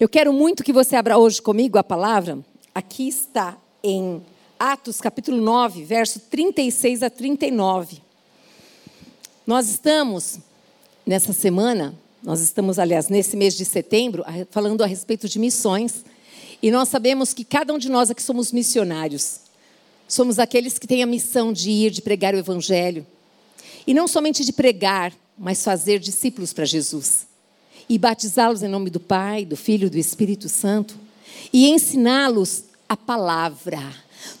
Eu quero muito que você abra hoje comigo a palavra. Aqui está em Atos capítulo 9, verso 36 a 39. Nós estamos nessa semana, nós estamos, aliás, nesse mês de setembro, falando a respeito de missões. E nós sabemos que cada um de nós aqui somos missionários. Somos aqueles que têm a missão de ir, de pregar o Evangelho. E não somente de pregar, mas fazer discípulos para Jesus. E batizá-los em nome do Pai, do Filho e do Espírito Santo. E ensiná-los a palavra.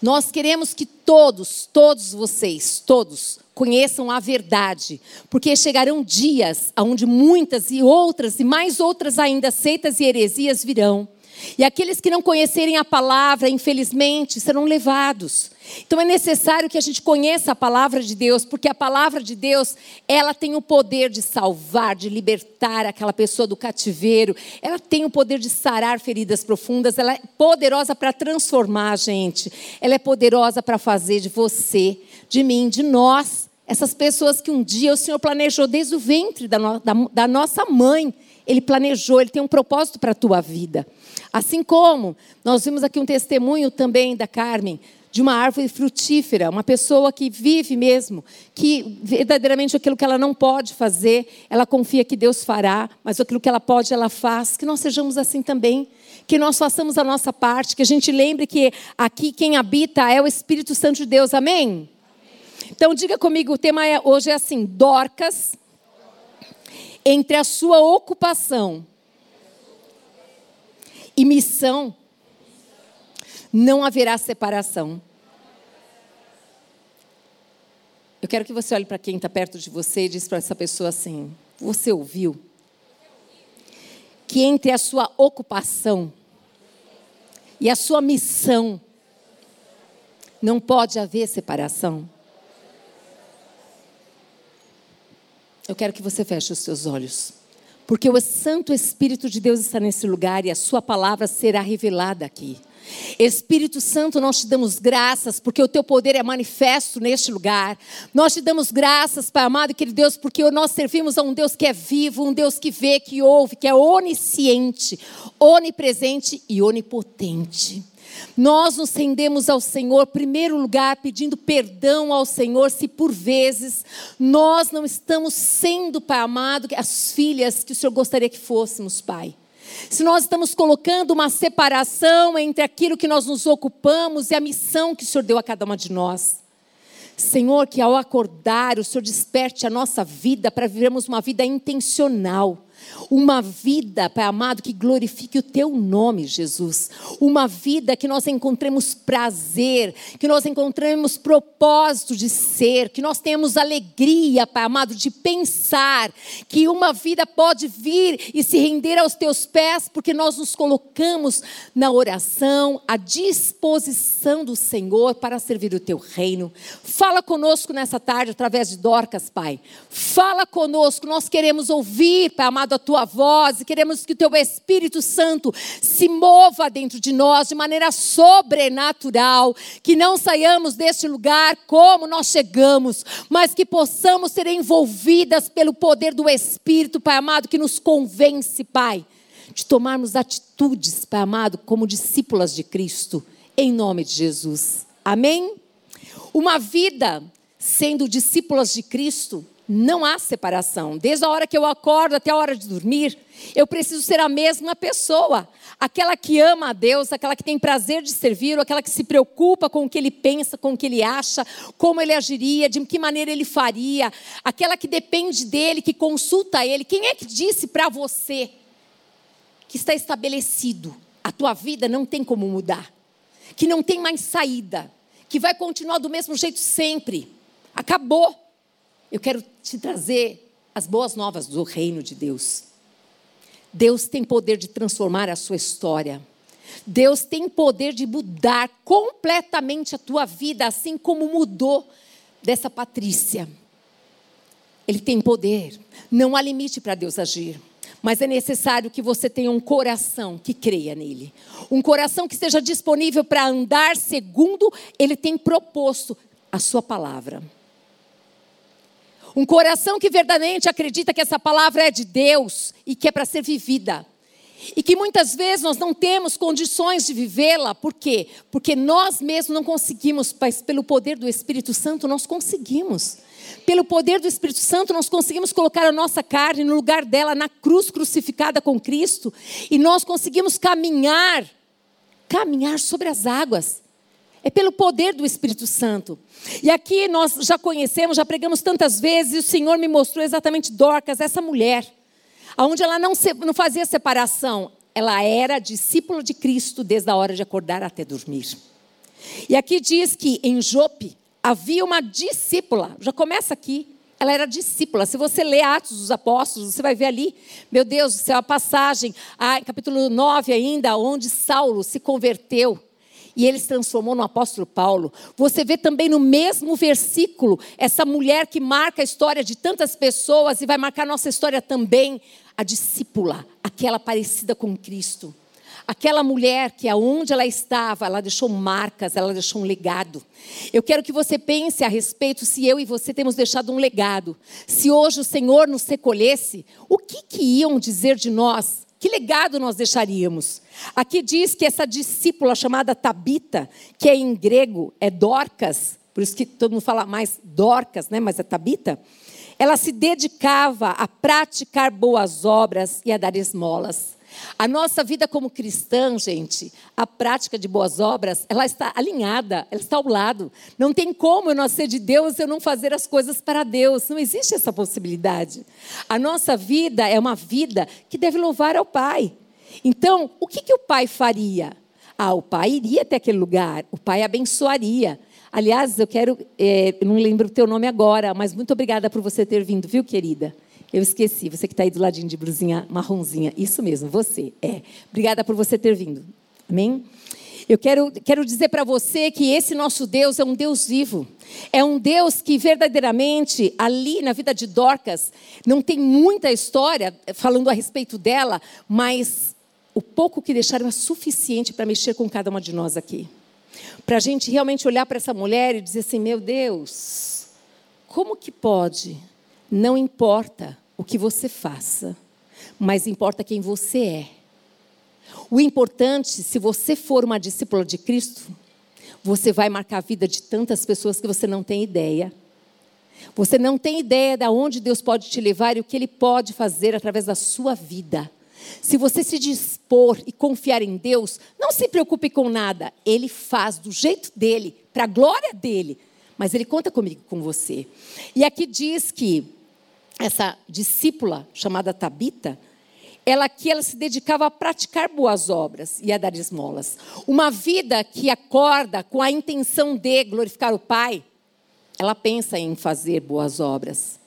Nós queremos que todos, todos vocês, todos, conheçam a verdade, porque chegarão dias onde muitas e outras e mais outras ainda seitas e heresias virão e aqueles que não conhecerem a palavra, infelizmente, serão levados. Então é necessário que a gente conheça a palavra de Deus, porque a palavra de Deus, ela tem o poder de salvar, de libertar aquela pessoa do cativeiro. Ela tem o poder de sarar feridas profundas, ela é poderosa para transformar a gente. Ela é poderosa para fazer de você, de mim, de nós, essas pessoas que um dia o Senhor planejou desde o ventre da, no, da, da nossa mãe. Ele planejou, ele tem um propósito para a tua vida. Assim como nós vimos aqui um testemunho também da Carmen, de uma árvore frutífera, uma pessoa que vive mesmo, que verdadeiramente aquilo que ela não pode fazer, ela confia que Deus fará, mas aquilo que ela pode, ela faz. Que nós sejamos assim também, que nós façamos a nossa parte, que a gente lembre que aqui quem habita é o Espírito Santo de Deus. Amém? Então diga comigo, o tema é, hoje é assim: Dorcas, entre a sua ocupação e missão, não haverá separação. Eu quero que você olhe para quem está perto de você e diz para essa pessoa assim: Você ouviu? Que entre a sua ocupação e a sua missão não pode haver separação. Eu quero que você feche os seus olhos. Porque o Santo Espírito de Deus está nesse lugar e a Sua palavra será revelada aqui. Espírito Santo, nós te damos graças porque o teu poder é manifesto neste lugar. Nós te damos graças, Pai amado e querido Deus, porque nós servimos a um Deus que é vivo, um Deus que vê, que ouve, que é onisciente, onipresente e onipotente. Nós nos rendemos ao Senhor, primeiro lugar, pedindo perdão ao Senhor, se por vezes nós não estamos sendo, Pai amado, as filhas que o Senhor gostaria que fôssemos, Pai. Se nós estamos colocando uma separação entre aquilo que nós nos ocupamos e a missão que o Senhor deu a cada uma de nós. Senhor, que ao acordar, o Senhor desperte a nossa vida para vivermos uma vida intencional uma vida, Pai amado, que glorifique o teu nome, Jesus. Uma vida que nós encontremos prazer, que nós encontremos propósito de ser, que nós tenhamos alegria, Pai amado, de pensar que uma vida pode vir e se render aos teus pés, porque nós nos colocamos na oração, à disposição do Senhor para servir o teu reino. Fala conosco nessa tarde através de Dorcas, Pai. Fala conosco, nós queremos ouvir, Pai amado, a tua voz e queremos que o teu Espírito Santo se mova dentro de nós de maneira sobrenatural, que não saiamos deste lugar como nós chegamos, mas que possamos ser envolvidas pelo poder do Espírito, Pai amado, que nos convence, Pai, de tomarmos atitudes, Pai amado, como discípulas de Cristo, em nome de Jesus. Amém? Uma vida sendo discípulas de Cristo não há separação. Desde a hora que eu acordo até a hora de dormir, eu preciso ser a mesma pessoa. Aquela que ama a Deus, aquela que tem prazer de servir, aquela que se preocupa com o que ele pensa, com o que ele acha, como ele agiria, de que maneira ele faria, aquela que depende dele, que consulta ele. Quem é que disse para você que está estabelecido? A tua vida não tem como mudar, que não tem mais saída, que vai continuar do mesmo jeito sempre. Acabou eu quero te trazer as boas novas do reino de Deus. Deus tem poder de transformar a sua história. Deus tem poder de mudar completamente a tua vida, assim como mudou dessa Patrícia. Ele tem poder. Não há limite para Deus agir. Mas é necessário que você tenha um coração que creia nele. Um coração que esteja disponível para andar segundo ele tem proposto a sua palavra. Um coração que verdadeiramente acredita que essa palavra é de Deus e que é para ser vivida. E que muitas vezes nós não temos condições de vivê-la, por quê? Porque nós mesmos não conseguimos, mas pelo poder do Espírito Santo nós conseguimos. Pelo poder do Espírito Santo, nós conseguimos colocar a nossa carne no lugar dela, na cruz crucificada com Cristo, e nós conseguimos caminhar, caminhar sobre as águas. É pelo poder do Espírito Santo. E aqui nós já conhecemos, já pregamos tantas vezes, e o Senhor me mostrou exatamente Dorcas, essa mulher, onde ela não, se, não fazia separação, ela era discípula de Cristo desde a hora de acordar até dormir. E aqui diz que em Jope havia uma discípula, já começa aqui, ela era discípula. Se você ler Atos dos Apóstolos, você vai ver ali, meu Deus do céu, a passagem, ah, capítulo 9 ainda, onde Saulo se converteu e ele se transformou no apóstolo Paulo. Você vê também no mesmo versículo essa mulher que marca a história de tantas pessoas e vai marcar nossa história também, a discípula, aquela parecida com Cristo. Aquela mulher que aonde ela estava, ela deixou marcas, ela deixou um legado. Eu quero que você pense a respeito se eu e você temos deixado um legado. Se hoje o Senhor nos recolhesse, o que, que iam dizer de nós? Que legado nós deixaríamos? Aqui diz que essa discípula chamada Tabita, que é em grego é Dorcas, por isso que todo mundo fala mais Dorcas, né? mas é Tabita. Ela se dedicava a praticar boas obras e a dar esmolas. A nossa vida como cristã, gente, a prática de boas obras, ela está alinhada, ela está ao lado. Não tem como eu não ser de Deus eu não fazer as coisas para Deus. Não existe essa possibilidade. A nossa vida é uma vida que deve louvar ao Pai. Então, o que, que o Pai faria? Ah, o Pai iria até aquele lugar, o Pai abençoaria. Aliás, eu quero, é, não lembro o teu nome agora, mas muito obrigada por você ter vindo, viu, querida? Eu esqueci, você que está aí do ladinho de brusinha marronzinha. Isso mesmo, você. É. Obrigada por você ter vindo. Amém? Eu quero, quero dizer para você que esse nosso Deus é um Deus vivo. É um Deus que verdadeiramente, ali na vida de Dorcas, não tem muita história falando a respeito dela, mas o pouco que deixaram é suficiente para mexer com cada uma de nós aqui. Para a gente realmente olhar para essa mulher e dizer assim: meu Deus, como que pode? Não importa o que você faça, mas importa quem você é. O importante, se você for uma discípula de Cristo, você vai marcar a vida de tantas pessoas que você não tem ideia. Você não tem ideia de onde Deus pode te levar e o que Ele pode fazer através da sua vida. Se você se dispor e confiar em Deus, não se preocupe com nada. Ele faz do jeito dele, para a glória dele. Mas Ele conta comigo, com você. E aqui diz que essa discípula chamada Tabita, ela que ela se dedicava a praticar boas obras e a dar esmolas. Uma vida que acorda com a intenção de glorificar o Pai, ela pensa em fazer boas obras.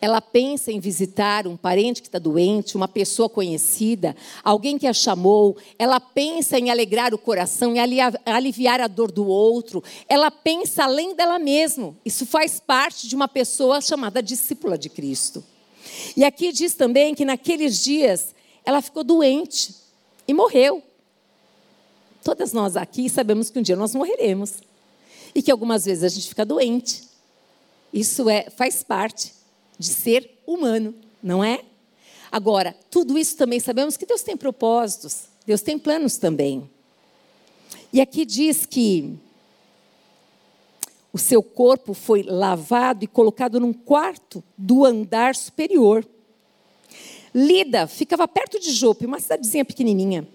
Ela pensa em visitar um parente que está doente, uma pessoa conhecida, alguém que a chamou. Ela pensa em alegrar o coração, em aliviar a dor do outro. Ela pensa além dela mesma. Isso faz parte de uma pessoa chamada discípula de Cristo. E aqui diz também que naqueles dias ela ficou doente e morreu. Todas nós aqui sabemos que um dia nós morreremos e que algumas vezes a gente fica doente. Isso é faz parte de ser humano, não é? Agora, tudo isso também sabemos que Deus tem propósitos, Deus tem planos também. E aqui diz que o seu corpo foi lavado e colocado num quarto do andar superior. Lida ficava perto de Jope, uma cidadezinha pequenininha.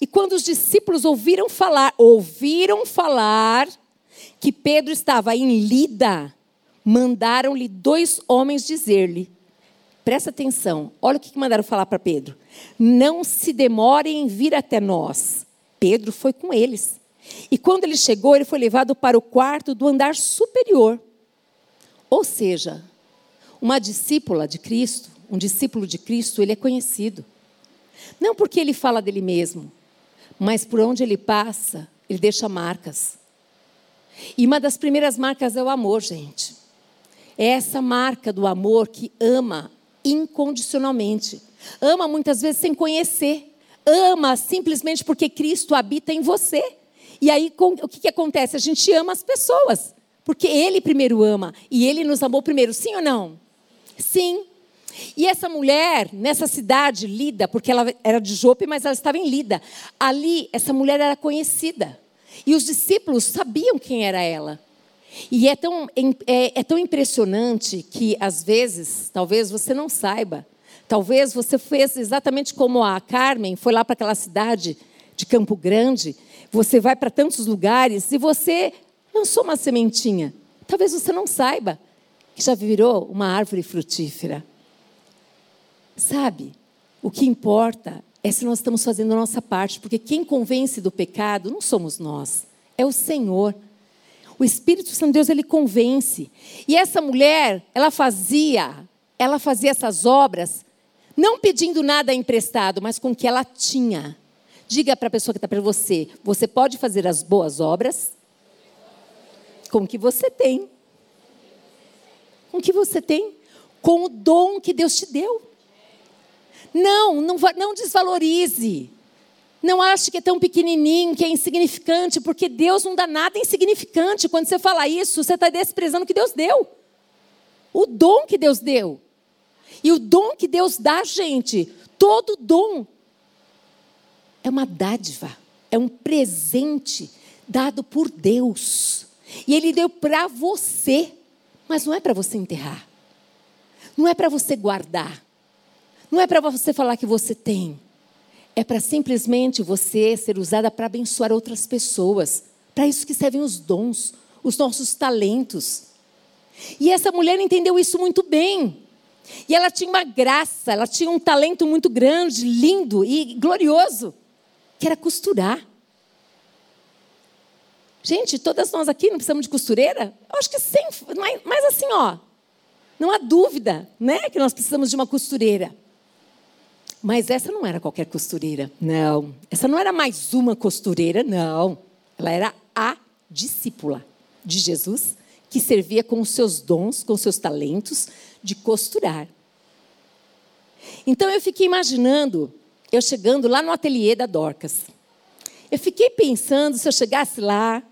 E quando os discípulos ouviram falar, ouviram falar que Pedro estava em Lida, mandaram-lhe dois homens dizer-lhe: presta atenção, olha o que mandaram falar para Pedro. Não se demorem em vir até nós. Pedro foi com eles. E quando ele chegou, ele foi levado para o quarto do andar superior. Ou seja, uma discípula de Cristo, um discípulo de Cristo, ele é conhecido. Não porque ele fala dele mesmo, mas por onde ele passa, ele deixa marcas. E uma das primeiras marcas é o amor, gente. É essa marca do amor que ama incondicionalmente. Ama muitas vezes sem conhecer. Ama simplesmente porque Cristo habita em você. E aí o que, que acontece? A gente ama as pessoas. Porque Ele primeiro ama. E Ele nos amou primeiro. Sim ou não? Sim. E essa mulher, nessa cidade, Lida, porque ela era de Jope, mas ela estava em Lida. Ali, essa mulher era conhecida. E os discípulos sabiam quem era ela. E é tão, é, é tão impressionante que, às vezes, talvez você não saiba. Talvez você fez exatamente como a Carmen, foi lá para aquela cidade de Campo Grande. Você vai para tantos lugares e você lançou uma sementinha. Talvez você não saiba que já virou uma árvore frutífera. Sabe? O que importa é se nós estamos fazendo a nossa parte, porque quem convence do pecado não somos nós, é o Senhor. O Espírito Santo de Deus ele convence. E essa mulher, ela fazia, ela fazia essas obras não pedindo nada emprestado, mas com o que ela tinha. Diga para a pessoa que está para você: você pode fazer as boas obras com o que você tem. Com o que você tem. Com o dom que Deus te deu. Não, não, não desvalorize. Não ache que é tão pequenininho, que é insignificante, porque Deus não dá nada insignificante. Quando você fala isso, você está desprezando o que Deus deu. O dom que Deus deu. E o dom que Deus dá, gente, todo dom é uma dádiva, é um presente dado por Deus. E Ele deu para você, mas não é para você enterrar, não é para você guardar, não é para você falar que você tem. É para simplesmente você ser usada para abençoar outras pessoas. Para isso que servem os dons, os nossos talentos. E essa mulher entendeu isso muito bem. E ela tinha uma graça, ela tinha um talento muito grande, lindo e glorioso, que era costurar. Gente, todas nós aqui não precisamos de costureira? Eu acho que sim, mas, mas assim, ó, não há dúvida, né, que nós precisamos de uma costureira. Mas essa não era qualquer costureira, não. Essa não era mais uma costureira, não. Ela era a discípula de Jesus, que servia com os seus dons, com os seus talentos de costurar. Então eu fiquei imaginando eu chegando lá no ateliê da Dorcas. Eu fiquei pensando se eu chegasse lá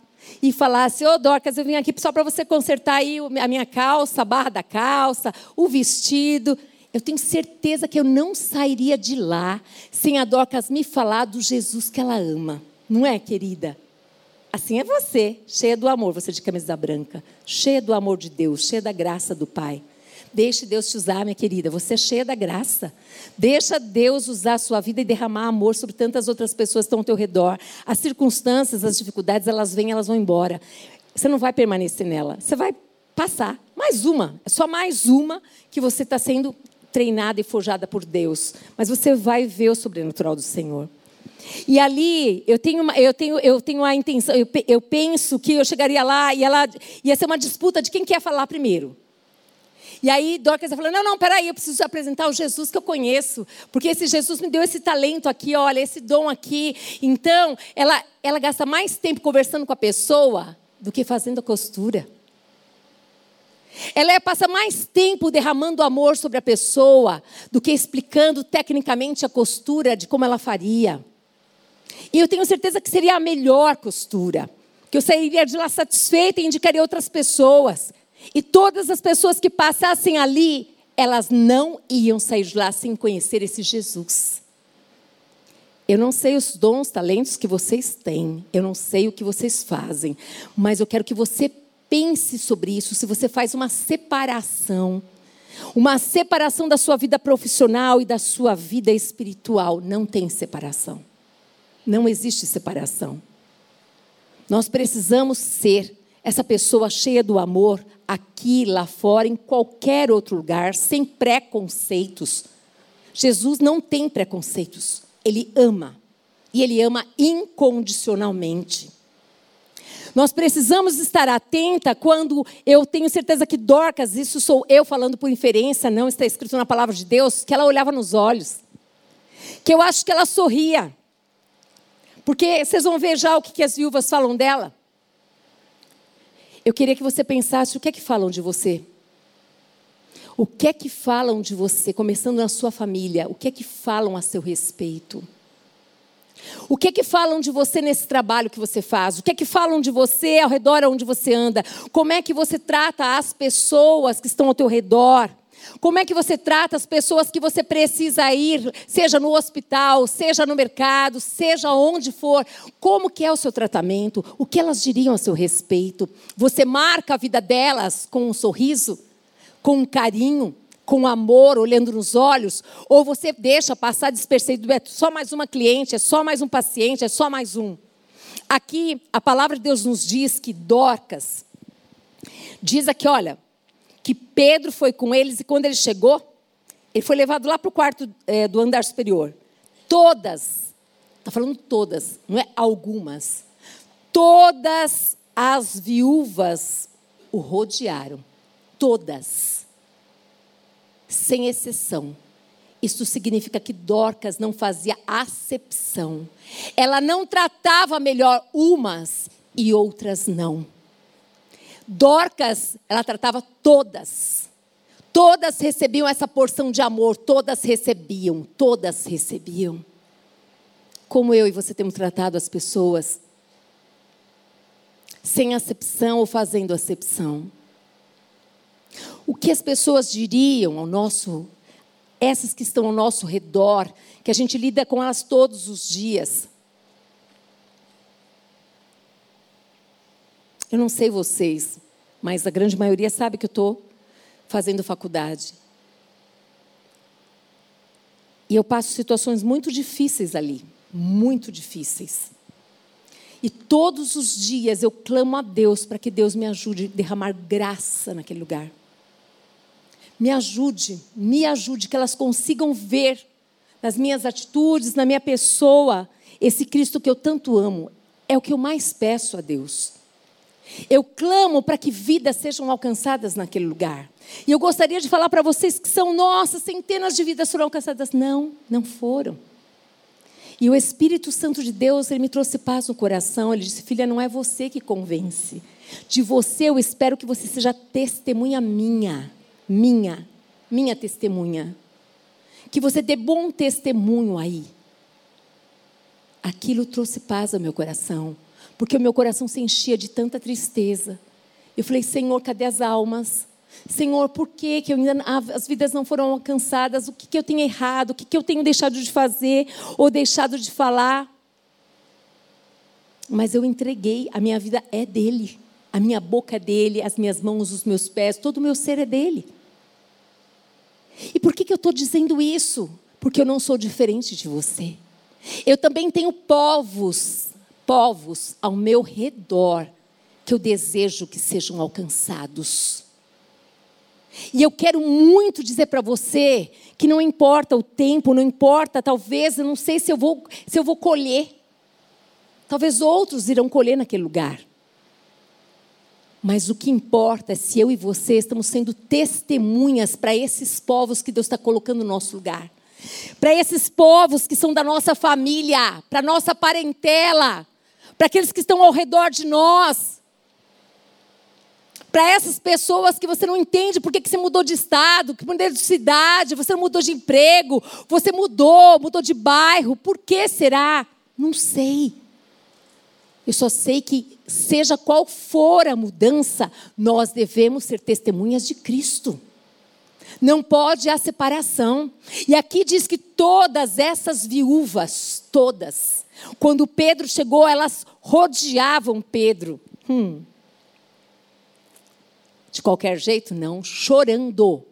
e falasse: Ô oh, Dorcas, eu vim aqui só para você consertar aí a minha calça, a barra da calça, o vestido eu tenho certeza que eu não sairia de lá sem a Dorcas me falar do Jesus que ela ama. Não é, querida? Assim é você, cheia do amor, você de camisa branca, cheia do amor de Deus, cheia da graça do Pai. Deixe Deus te usar, minha querida. Você é cheia da graça. Deixa Deus usar a sua vida e derramar amor sobre tantas outras pessoas que estão ao teu redor. As circunstâncias, as dificuldades, elas vêm, elas vão embora. Você não vai permanecer nela. Você vai passar. Mais uma. É só mais uma que você está sendo treinada e forjada por Deus, mas você vai ver o sobrenatural do Senhor. E ali eu tenho, uma, eu tenho, eu tenho a intenção, eu, eu penso que eu chegaria lá e ela ia ser uma disputa de quem quer falar primeiro. E aí Dorcas falou: não, não, peraí, eu preciso apresentar o Jesus que eu conheço, porque esse Jesus me deu esse talento aqui, olha, esse dom aqui. Então, ela, ela gasta mais tempo conversando com a pessoa do que fazendo a costura. Ela passa mais tempo derramando amor sobre a pessoa do que explicando tecnicamente a costura de como ela faria. E eu tenho certeza que seria a melhor costura. Que eu sairia de lá satisfeita e indicaria outras pessoas. E todas as pessoas que passassem ali, elas não iam sair de lá sem conhecer esse Jesus. Eu não sei os dons, talentos que vocês têm, eu não sei o que vocês fazem, mas eu quero que você pense sobre isso, se você faz uma separação, uma separação da sua vida profissional e da sua vida espiritual, não tem separação. Não existe separação. Nós precisamos ser essa pessoa cheia do amor aqui, lá fora, em qualquer outro lugar, sem preconceitos. Jesus não tem preconceitos. Ele ama. E ele ama incondicionalmente. Nós precisamos estar atenta quando eu tenho certeza que Dorcas, isso sou eu falando por inferência, não está escrito na palavra de Deus, que ela olhava nos olhos. Que eu acho que ela sorria. Porque vocês vão ver já o que as viúvas falam dela. Eu queria que você pensasse o que é que falam de você. O que é que falam de você, começando na sua família? O que é que falam a seu respeito? O que é que falam de você nesse trabalho que você faz? O que é que falam de você ao redor onde você anda? Como é que você trata as pessoas que estão ao teu redor? Como é que você trata as pessoas que você precisa ir, seja no hospital, seja no mercado, seja onde for? Como que é o seu tratamento? O que elas diriam a seu respeito? Você marca a vida delas com um sorriso, com um carinho, com amor, olhando nos olhos? Ou você deixa passar despercebido, é só mais uma cliente, é só mais um paciente, é só mais um? Aqui, a palavra de Deus nos diz que Dorcas, diz aqui, olha, que Pedro foi com eles e quando ele chegou, ele foi levado lá para o quarto é, do andar superior. Todas, está falando todas, não é algumas, todas as viúvas o rodearam. Todas. Sem exceção. Isso significa que Dorcas não fazia acepção. Ela não tratava melhor umas e outras não. Dorcas, ela tratava todas. Todas recebiam essa porção de amor, todas recebiam, todas recebiam. Como eu e você temos tratado as pessoas? Sem acepção ou fazendo acepção? O que as pessoas diriam ao nosso, essas que estão ao nosso redor, que a gente lida com elas todos os dias? Eu não sei vocês, mas a grande maioria sabe que eu estou fazendo faculdade. E eu passo situações muito difíceis ali, muito difíceis. E todos os dias eu clamo a Deus para que Deus me ajude a derramar graça naquele lugar. Me ajude, me ajude, que elas consigam ver nas minhas atitudes, na minha pessoa, esse Cristo que eu tanto amo. É o que eu mais peço a Deus. Eu clamo para que vidas sejam alcançadas naquele lugar. E eu gostaria de falar para vocês que são nossas, centenas de vidas foram alcançadas. Não, não foram. E o Espírito Santo de Deus, ele me trouxe paz no coração. Ele disse: Filha, não é você que convence. De você eu espero que você seja testemunha minha. Minha. Minha testemunha. Que você dê bom testemunho aí. Aquilo trouxe paz ao meu coração porque o meu coração se enchia de tanta tristeza. Eu falei, Senhor, cadê as almas? Senhor, por que, que ainda, as vidas não foram alcançadas? O que, que eu tenho errado? O que, que eu tenho deixado de fazer ou deixado de falar? Mas eu entreguei, a minha vida é dele. A minha boca é dele, as minhas mãos, os meus pés, todo o meu ser é dele. E por que, que eu estou dizendo isso? Porque eu não sou diferente de você. Eu também tenho povos povos ao meu redor que eu desejo que sejam alcançados. E eu quero muito dizer para você que não importa o tempo, não importa, talvez, eu não sei se eu vou, se eu vou colher. Talvez outros irão colher naquele lugar. Mas o que importa é se eu e você estamos sendo testemunhas para esses povos que Deus está colocando no nosso lugar. Para esses povos que são da nossa família, para nossa parentela para aqueles que estão ao redor de nós, para essas pessoas que você não entende por que você mudou de estado, que mudou de cidade, você mudou de emprego, você mudou, mudou de bairro, por que será? Não sei. Eu só sei que, seja qual for a mudança, nós devemos ser testemunhas de Cristo. Não pode a separação. E aqui diz que todas essas viúvas, todas, quando Pedro chegou, elas rodeavam Pedro. Hum. De qualquer jeito, não, chorando.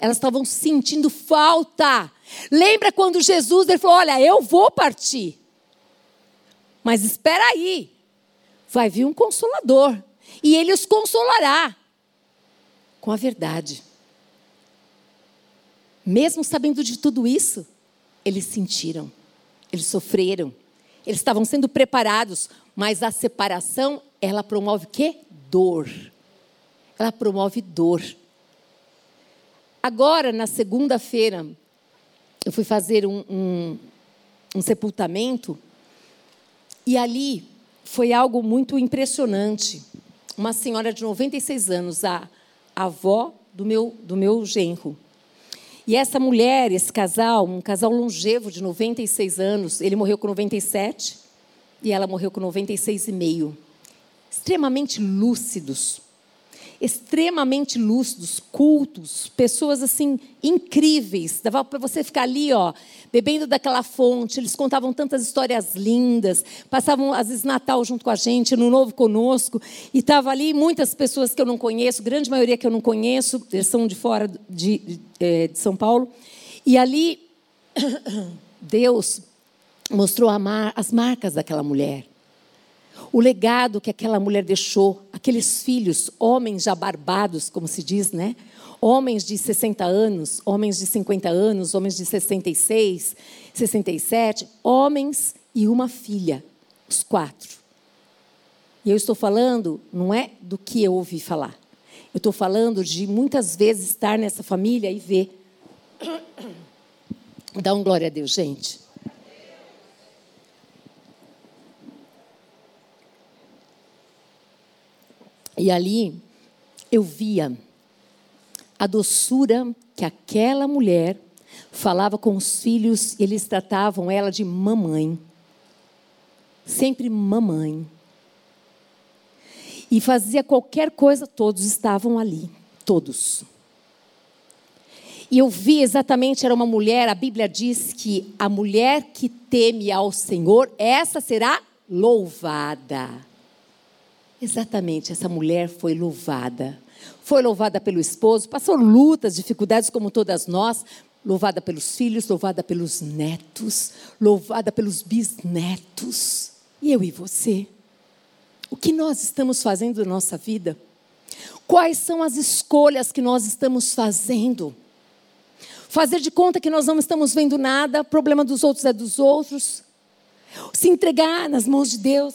Elas estavam sentindo falta. Lembra quando Jesus ele falou: Olha, eu vou partir. Mas espera aí. Vai vir um consolador. E ele os consolará com a verdade. Mesmo sabendo de tudo isso, eles sentiram, eles sofreram, eles estavam sendo preparados, mas a separação, ela promove quê? Dor. Ela promove dor. Agora, na segunda-feira, eu fui fazer um, um, um sepultamento e ali foi algo muito impressionante. Uma senhora de 96 anos, a, avó do meu, do meu genro. E essa mulher, esse casal, um casal longevo de 96 anos, ele morreu com 97 e ela morreu com 96 e meio. Extremamente lúcidos. Extremamente lúcidos, cultos, pessoas assim incríveis. Dava para você ficar ali, ó, bebendo daquela fonte. Eles contavam tantas histórias lindas, passavam às vezes Natal junto com a gente, no Novo conosco, e tava ali muitas pessoas que eu não conheço, grande maioria que eu não conheço, eles são de fora de, de, é, de São Paulo. E ali Deus mostrou as marcas daquela mulher o legado que aquela mulher deixou, aqueles filhos, homens já barbados, como se diz, né? Homens de 60 anos, homens de 50 anos, homens de 66, 67, homens e uma filha, os quatro. E eu estou falando, não é do que eu ouvi falar. Eu estou falando de muitas vezes estar nessa família e ver. Dá um glória a Deus, gente. E ali eu via a doçura que aquela mulher falava com os filhos, e eles tratavam ela de mamãe. Sempre mamãe. E fazia qualquer coisa, todos estavam ali, todos. E eu vi exatamente, era uma mulher, a Bíblia diz que a mulher que teme ao Senhor, essa será louvada. Exatamente, essa mulher foi louvada. Foi louvada pelo esposo, passou lutas, dificuldades como todas nós, louvada pelos filhos, louvada pelos netos, louvada pelos bisnetos. E eu e você? O que nós estamos fazendo na nossa vida? Quais são as escolhas que nós estamos fazendo? Fazer de conta que nós não estamos vendo nada, o problema dos outros é dos outros. Se entregar nas mãos de Deus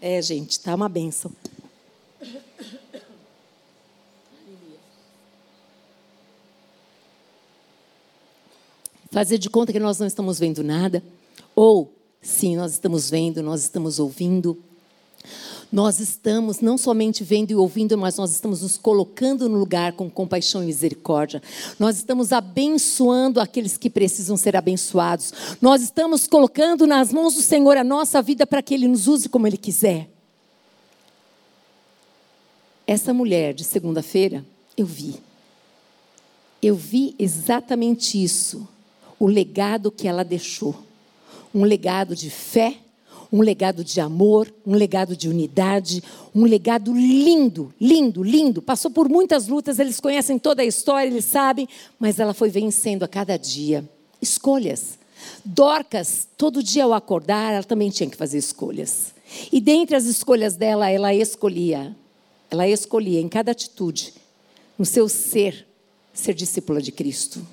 é, gente, tá uma benção. Fazer de conta que nós não estamos vendo nada, ou sim, nós estamos vendo, nós estamos ouvindo, nós estamos não somente vendo e ouvindo, mas nós estamos nos colocando no lugar com compaixão e misericórdia. Nós estamos abençoando aqueles que precisam ser abençoados. Nós estamos colocando nas mãos do Senhor a nossa vida para que Ele nos use como Ele quiser. Essa mulher de segunda-feira, eu vi. Eu vi exatamente isso. O legado que ela deixou. Um legado de fé, um legado de amor, um legado de unidade, um legado lindo, lindo, lindo. Passou por muitas lutas, eles conhecem toda a história, eles sabem, mas ela foi vencendo a cada dia. Escolhas. Dorcas, todo dia ao acordar, ela também tinha que fazer escolhas. E dentre as escolhas dela, ela escolhia, ela escolhia em cada atitude, no seu ser, ser discípula de Cristo.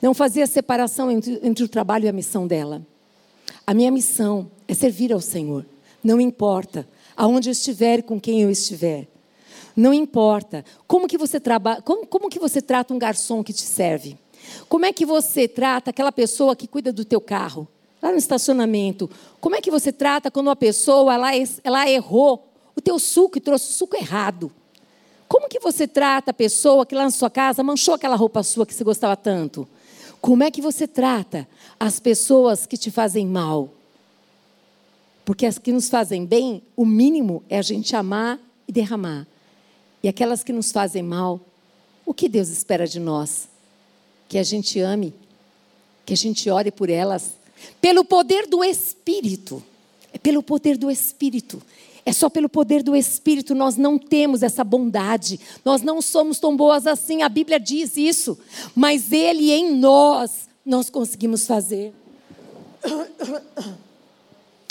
Não fazia separação entre, entre o trabalho e a missão dela. A minha missão é servir ao Senhor. Não importa aonde eu estiver e com quem eu estiver. Não importa como que você trabalha, como, como que você trata um garçom que te serve. Como é que você trata aquela pessoa que cuida do teu carro? Lá no estacionamento. Como é que você trata quando uma pessoa ela, ela errou o teu suco e trouxe o suco errado? Como que você trata a pessoa que lá na sua casa manchou aquela roupa sua que você gostava tanto? Como é que você trata as pessoas que te fazem mal? Porque as que nos fazem bem, o mínimo é a gente amar e derramar. E aquelas que nos fazem mal, o que Deus espera de nós? Que a gente ame, que a gente ore por elas, pelo poder do Espírito. É pelo poder do Espírito. É só pelo poder do Espírito nós não temos essa bondade. Nós não somos tão boas assim, a Bíblia diz isso. Mas Ele em nós, nós conseguimos fazer.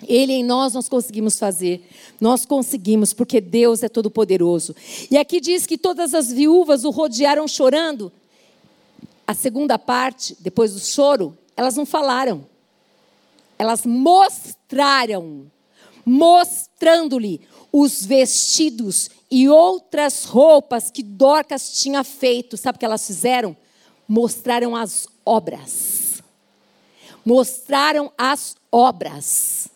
Ele em nós nós conseguimos fazer. Nós conseguimos, porque Deus é todo-poderoso. E aqui diz que todas as viúvas o rodearam chorando. A segunda parte, depois do choro, elas não falaram. Elas mostraram mostrando-lhe os vestidos e outras roupas que Dorcas tinha feito. Sabe o que elas fizeram? Mostraram as obras. Mostraram as obras.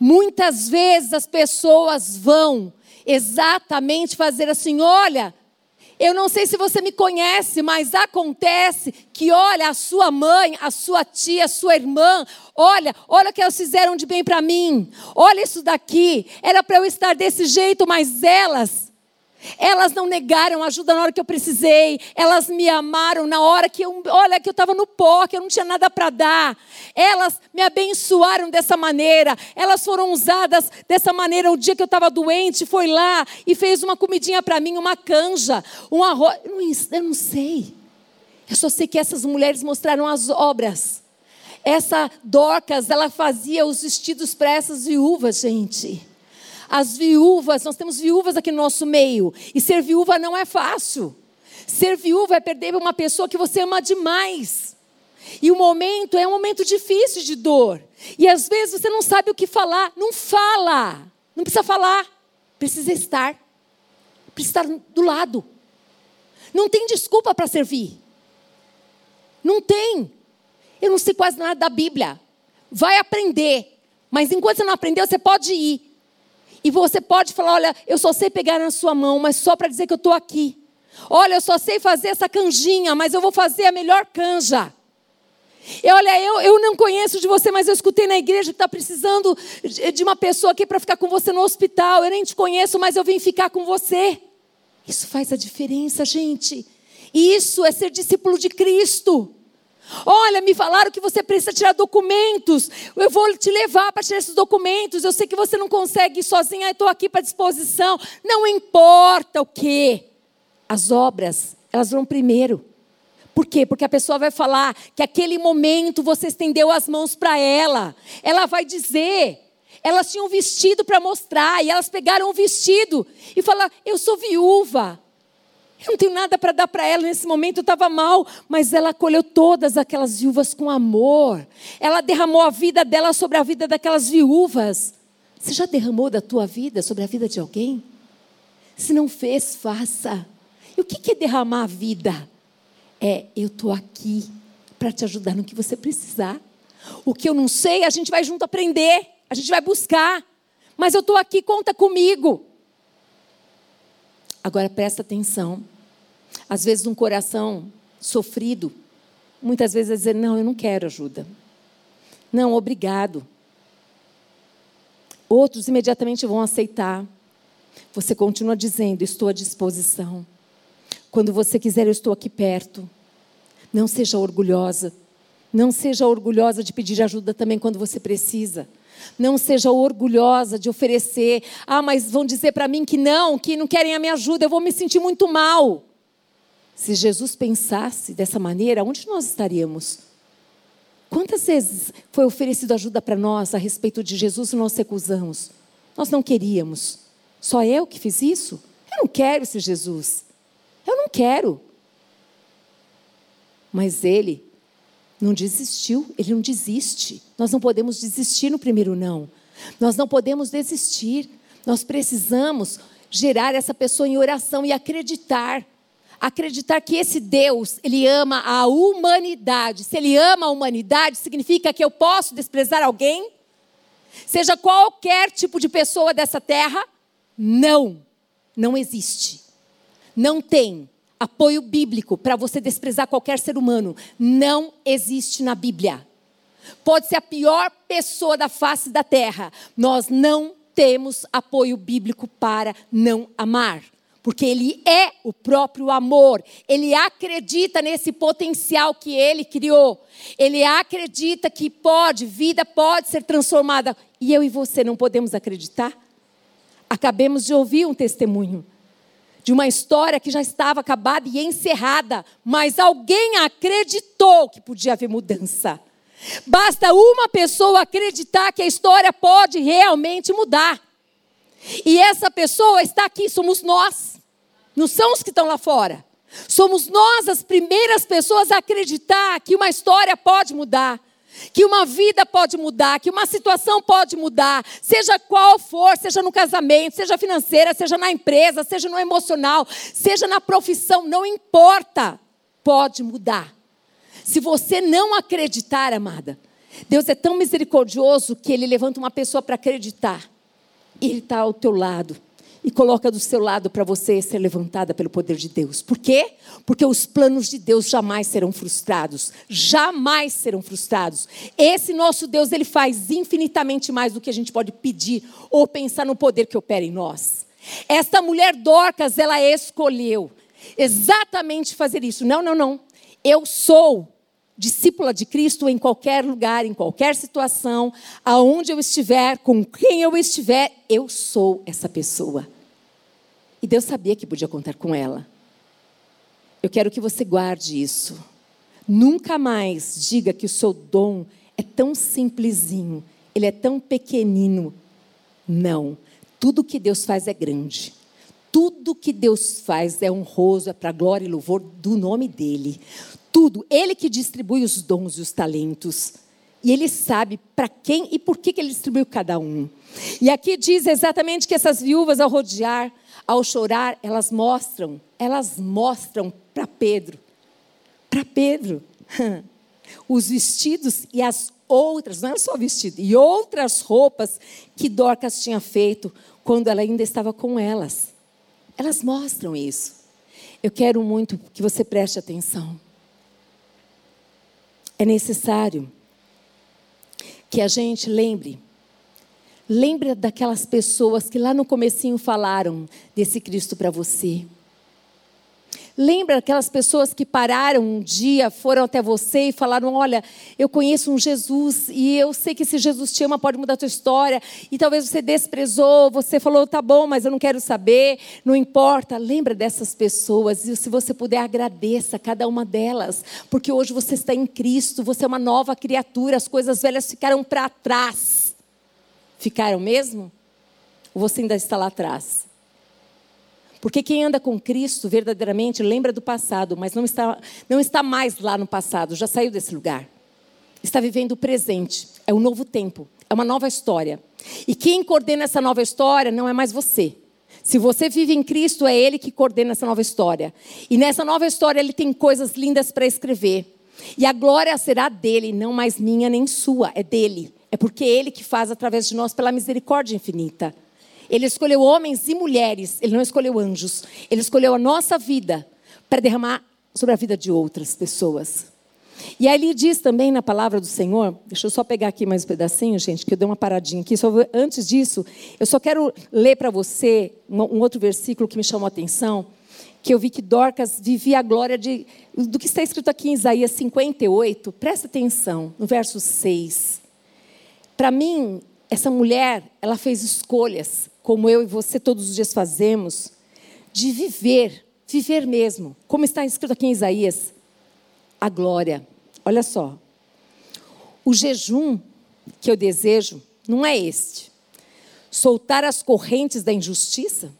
Muitas vezes as pessoas vão exatamente fazer assim: olha, Eu não sei se você me conhece, mas acontece que, olha, a sua mãe, a sua tia, a sua irmã, olha, olha o que elas fizeram de bem para mim. Olha isso daqui. Era para eu estar desse jeito, mas elas elas não negaram ajuda na hora que eu precisei. Elas me amaram na hora que eu, olha, que eu estava no pó, que eu não tinha nada para dar. Elas me abençoaram dessa maneira. Elas foram usadas dessa maneira. O dia que eu estava doente, foi lá e fez uma comidinha para mim, uma canja, um arroz. Eu não, sei. Eu só sei que essas mulheres mostraram as obras. Essa Dorcas, ela fazia os vestidos para essas viúvas, gente. As viúvas, nós temos viúvas aqui no nosso meio. E ser viúva não é fácil. Ser viúva é perder uma pessoa que você ama demais. E o momento é um momento difícil de dor. E às vezes você não sabe o que falar. Não fala. Não precisa falar. Precisa estar. Precisa estar do lado. Não tem desculpa para servir. Não tem. Eu não sei quase nada da Bíblia. Vai aprender. Mas enquanto você não aprendeu, você pode ir. E você pode falar: olha, eu só sei pegar na sua mão, mas só para dizer que eu estou aqui. Olha, eu só sei fazer essa canjinha, mas eu vou fazer a melhor canja. E olha, eu, eu não conheço de você, mas eu escutei na igreja que está precisando de uma pessoa aqui para ficar com você no hospital. Eu nem te conheço, mas eu vim ficar com você. Isso faz a diferença, gente. Isso é ser discípulo de Cristo. Olha, me falaram que você precisa tirar documentos. Eu vou te levar para tirar esses documentos. Eu sei que você não consegue ir sozinha, estou aqui para disposição. Não importa o que. As obras, elas vão primeiro. Por quê? Porque a pessoa vai falar que aquele momento você estendeu as mãos para ela. Ela vai dizer. Elas tinham um vestido para mostrar e elas pegaram o vestido e falaram: Eu sou viúva. Eu não tenho nada para dar para ela nesse momento, eu estava mal, mas ela acolheu todas aquelas viúvas com amor. Ela derramou a vida dela sobre a vida daquelas viúvas. Você já derramou da tua vida sobre a vida de alguém? Se não fez, faça. E o que é derramar a vida? É, eu estou aqui para te ajudar no que você precisar. O que eu não sei, a gente vai junto aprender, a gente vai buscar. Mas eu estou aqui, conta comigo. Agora presta atenção. Às vezes, um coração sofrido, muitas vezes é dizer: Não, eu não quero ajuda. Não, obrigado. Outros imediatamente vão aceitar. Você continua dizendo: Estou à disposição. Quando você quiser, eu estou aqui perto. Não seja orgulhosa. Não seja orgulhosa de pedir ajuda também quando você precisa. Não seja orgulhosa de oferecer. Ah, mas vão dizer para mim que não, que não querem a minha ajuda, eu vou me sentir muito mal. Se Jesus pensasse dessa maneira, onde nós estaríamos? Quantas vezes foi oferecido ajuda para nós a respeito de Jesus e nós recusamos? Nós não queríamos. Só eu que fiz isso? Eu não quero esse Jesus. Eu não quero. Mas ele não desistiu, ele não desiste. Nós não podemos desistir no primeiro não. Nós não podemos desistir. Nós precisamos gerar essa pessoa em oração e acreditar acreditar que esse Deus, ele ama a humanidade. Se ele ama a humanidade, significa que eu posso desprezar alguém? Seja qualquer tipo de pessoa dessa terra? Não. Não existe. Não tem apoio bíblico para você desprezar qualquer ser humano. Não existe na Bíblia. Pode ser a pior pessoa da face da terra. Nós não temos apoio bíblico para não amar porque ele é o próprio amor. Ele acredita nesse potencial que ele criou. Ele acredita que pode, vida pode ser transformada. E eu e você não podemos acreditar? Acabemos de ouvir um testemunho de uma história que já estava acabada e encerrada, mas alguém acreditou que podia haver mudança. Basta uma pessoa acreditar que a história pode realmente mudar. E essa pessoa está aqui, somos nós. Não são os que estão lá fora. Somos nós as primeiras pessoas a acreditar que uma história pode mudar, que uma vida pode mudar, que uma situação pode mudar, seja qual for, seja no casamento, seja financeira, seja na empresa, seja no emocional, seja na profissão, não importa, pode mudar. Se você não acreditar, amada, Deus é tão misericordioso que Ele levanta uma pessoa para acreditar. Ele está ao teu lado e coloca do seu lado para você ser levantada pelo poder de Deus. Por quê? Porque os planos de Deus jamais serão frustrados. Jamais serão frustrados. Esse nosso Deus, ele faz infinitamente mais do que a gente pode pedir ou pensar no poder que opera em nós. Esta mulher Dorcas, ela escolheu exatamente fazer isso. Não, não, não. Eu sou discípula de Cristo em qualquer lugar, em qualquer situação, aonde eu estiver, com quem eu estiver, eu sou essa pessoa. E Deus sabia que podia contar com ela. Eu quero que você guarde isso. Nunca mais diga que o seu dom é tão simplesinho, ele é tão pequenino. Não. Tudo que Deus faz é grande. Tudo que Deus faz é honroso, é para glória e louvor do nome dele tudo. Ele que distribui os dons e os talentos. E ele sabe para quem e por que, que ele distribuiu cada um. E aqui diz exatamente que essas viúvas, ao rodear, ao chorar, elas mostram, elas mostram para Pedro, para Pedro, os vestidos e as outras, não era só vestido, e outras roupas que Dorcas tinha feito quando ela ainda estava com elas. Elas mostram isso. Eu quero muito que você preste atenção é necessário que a gente lembre. Lembre daquelas pessoas que lá no comecinho falaram desse Cristo para você. Lembra aquelas pessoas que pararam um dia, foram até você e falaram: Olha, eu conheço um Jesus e eu sei que esse Jesus te ama, pode mudar a tua história. E talvez você desprezou, você falou: Tá bom, mas eu não quero saber, não importa. Lembra dessas pessoas e se você puder, agradeça cada uma delas, porque hoje você está em Cristo, você é uma nova criatura, as coisas velhas ficaram para trás. Ficaram mesmo? Ou você ainda está lá atrás? Porque quem anda com Cristo verdadeiramente lembra do passado, mas não está, não está mais lá no passado, já saiu desse lugar. Está vivendo o presente, é um novo tempo, é uma nova história. E quem coordena essa nova história não é mais você. Se você vive em Cristo, é Ele que coordena essa nova história. E nessa nova história, Ele tem coisas lindas para escrever. E a glória será dele, não mais minha nem sua, é dele. É porque é Ele que faz através de nós pela misericórdia infinita. Ele escolheu homens e mulheres, ele não escolheu anjos. Ele escolheu a nossa vida para derramar sobre a vida de outras pessoas. E aí ele diz também na palavra do Senhor, deixa eu só pegar aqui mais um pedacinho, gente, que eu dei uma paradinha aqui. Só, antes disso, eu só quero ler para você um, um, outro versículo que me chamou a atenção, que eu vi que Dorcas vivia a glória de, do que está escrito aqui em Isaías 58. Presta atenção, no verso 6. Para mim, essa mulher, ela fez escolhas como eu e você todos os dias fazemos, de viver, viver mesmo, como está escrito aqui em Isaías, a glória. Olha só. O jejum que eu desejo não é este: soltar as correntes da injustiça,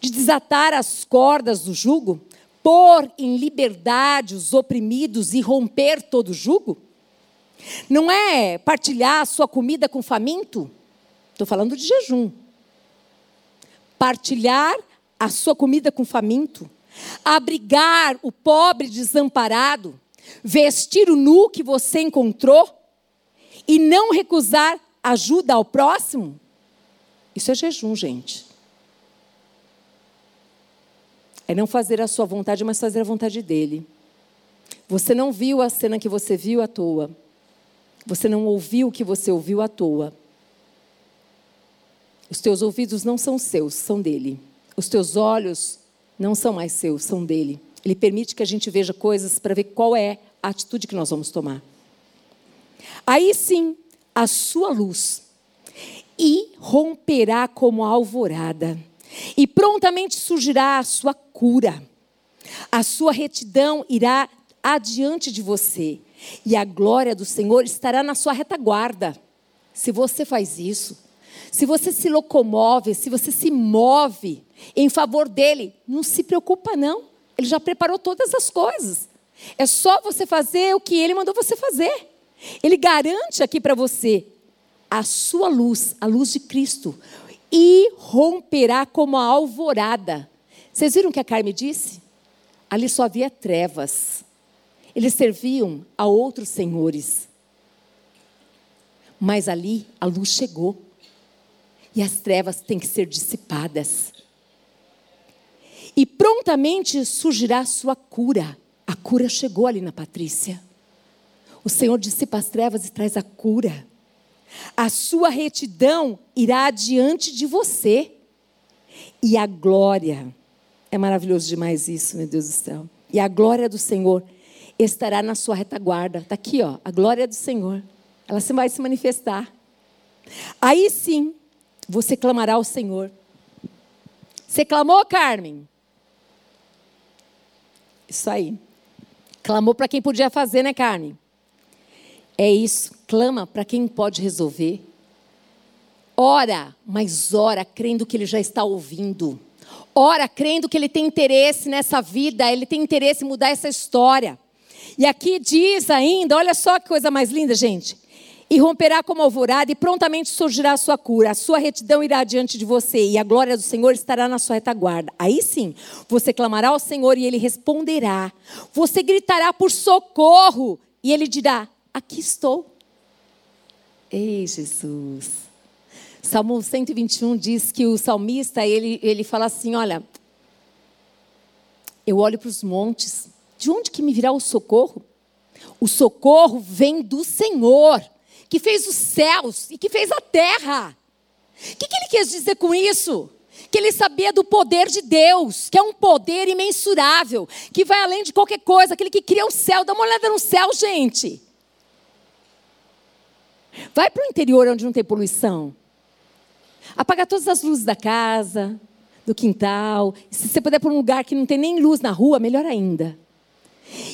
de desatar as cordas do jugo, pôr em liberdade os oprimidos e romper todo jugo? Não é partilhar a sua comida com faminto? Estou falando de jejum partilhar a sua comida com faminto, abrigar o pobre desamparado, vestir o nu que você encontrou e não recusar ajuda ao próximo? Isso é jejum, gente. É não fazer a sua vontade, mas fazer a vontade dele. Você não viu a cena que você viu à toa. Você não ouviu o que você ouviu à toa. Os teus ouvidos não são seus, são dele. Os teus olhos não são mais seus, são dele. Ele permite que a gente veja coisas para ver qual é a atitude que nós vamos tomar. Aí sim, a sua luz irromperá como a alvorada, e prontamente surgirá a sua cura. A sua retidão irá adiante de você, e a glória do Senhor estará na sua retaguarda. Se você faz isso, se você se locomove, se você se move em favor dele, não se preocupa não. Ele já preparou todas as coisas. É só você fazer o que ele mandou você fazer. Ele garante aqui para você a sua luz, a luz de Cristo, e romperá como a alvorada. Vocês viram o que a Carme disse? Ali só havia trevas. Eles serviam a outros senhores. Mas ali a luz chegou. E as trevas têm que ser dissipadas. e prontamente surgirá a sua cura. A cura chegou ali na Patrícia. O Senhor dissipa as trevas e traz a cura. A sua retidão irá adiante de você. E a glória, é maravilhoso demais isso, meu Deus do céu. E a glória do Senhor estará na sua retaguarda. Está aqui, ó, a glória do Senhor. Ela vai se manifestar. Aí sim, você clamará ao Senhor. Você clamou, Carmen? Isso aí. Clamou para quem podia fazer, né, Carmen? É isso. Clama para quem pode resolver. Ora, mas ora crendo que ele já está ouvindo. Ora crendo que ele tem interesse nessa vida, ele tem interesse em mudar essa história. E aqui diz ainda, olha só que coisa mais linda, gente. E romperá como alvorada, e prontamente surgirá a sua cura. A sua retidão irá diante de você, e a glória do Senhor estará na sua retaguarda. Aí sim, você clamará ao Senhor e ele responderá. Você gritará por socorro, e ele dirá: Aqui estou. Ei, Jesus. Salmo 121 diz que o salmista, ele, ele fala assim: Olha, eu olho para os montes, de onde que me virá o socorro? O socorro vem do Senhor, que fez os céus e que fez a terra. O que, que ele quis dizer com isso? Que ele sabia do poder de Deus, que é um poder imensurável, que vai além de qualquer coisa, aquele que cria o céu. Dá uma olhada no céu, gente. Vai para o interior onde não tem poluição. Apaga todas as luzes da casa, do quintal. Se você puder para um lugar que não tem nem luz na rua, melhor ainda.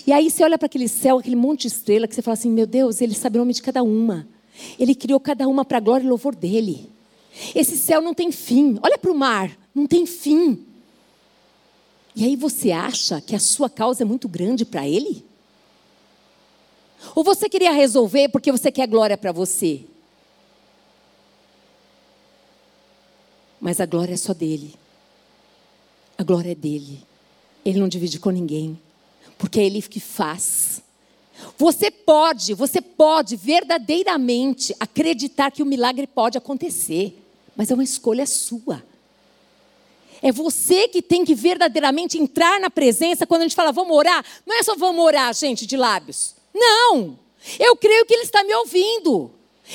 E aí você olha para aquele céu, aquele monte de estrela, que você fala assim: meu Deus, ele sabe o nome de cada uma. Ele criou cada uma para a glória e louvor dele. Esse céu não tem fim. Olha para o mar, não tem fim. E aí você acha que a sua causa é muito grande para ele? Ou você queria resolver porque você quer glória para você? Mas a glória é só dele. A glória é dele. Ele não divide com ninguém porque é Ele que faz. Você pode, você pode verdadeiramente acreditar que o milagre pode acontecer, mas é uma escolha sua. É você que tem que verdadeiramente entrar na presença quando a gente fala vamos orar. Não é só vamos orar, gente, de lábios. Não! Eu creio que Ele está me ouvindo.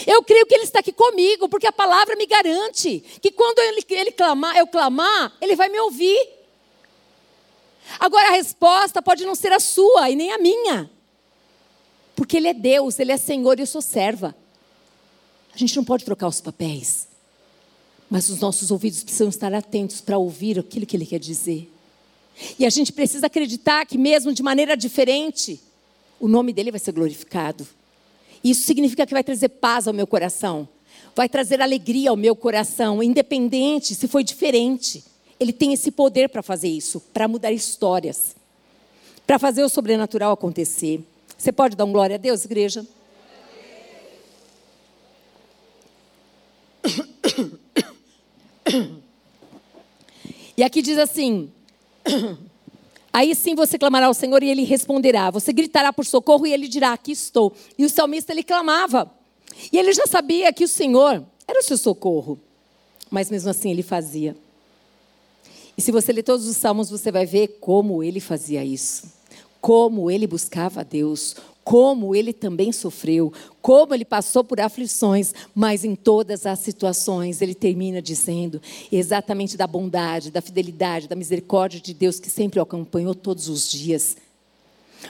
Eu creio que Ele está aqui comigo, porque a palavra me garante que quando Ele, ele clamar, eu clamar, Ele vai me ouvir. Agora a resposta pode não ser a sua e nem a minha. Porque Ele é Deus, Ele é Senhor e eu sou serva. A gente não pode trocar os papéis. Mas os nossos ouvidos precisam estar atentos para ouvir aquilo que Ele quer dizer. E a gente precisa acreditar que, mesmo de maneira diferente, o nome dele vai ser glorificado. Isso significa que vai trazer paz ao meu coração, vai trazer alegria ao meu coração, independente se foi diferente. Ele tem esse poder para fazer isso, para mudar histórias, para fazer o sobrenatural acontecer. Você pode dar um glória a Deus, igreja? E aqui diz assim: Aí sim você clamará ao Senhor e ele responderá. Você gritará por socorro e ele dirá: Aqui estou. E o salmista ele clamava. E ele já sabia que o Senhor era o seu socorro. Mas mesmo assim ele fazia. E se você ler todos os salmos, você vai ver como ele fazia isso. Como ele buscava a Deus, como ele também sofreu, como ele passou por aflições, mas em todas as situações ele termina dizendo exatamente da bondade, da fidelidade, da misericórdia de Deus que sempre o acompanhou todos os dias.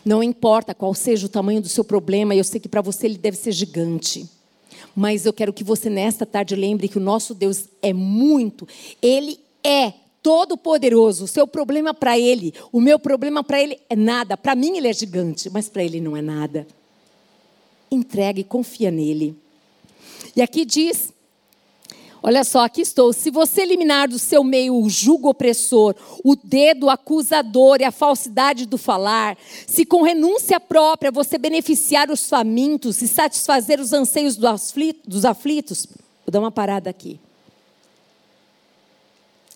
Não importa qual seja o tamanho do seu problema, eu sei que para você ele deve ser gigante. Mas eu quero que você nesta tarde lembre que o nosso Deus é muito, ele é todo-poderoso. O seu problema para ele, o meu problema para ele é nada. Para mim ele é gigante, mas para ele não é nada. Entregue, confia nele. E aqui diz: Olha só, aqui estou. Se você eliminar do seu meio o jugo opressor, o dedo acusador e a falsidade do falar, se com renúncia própria você beneficiar os famintos e satisfazer os anseios dos aflitos, vou dar uma parada aqui.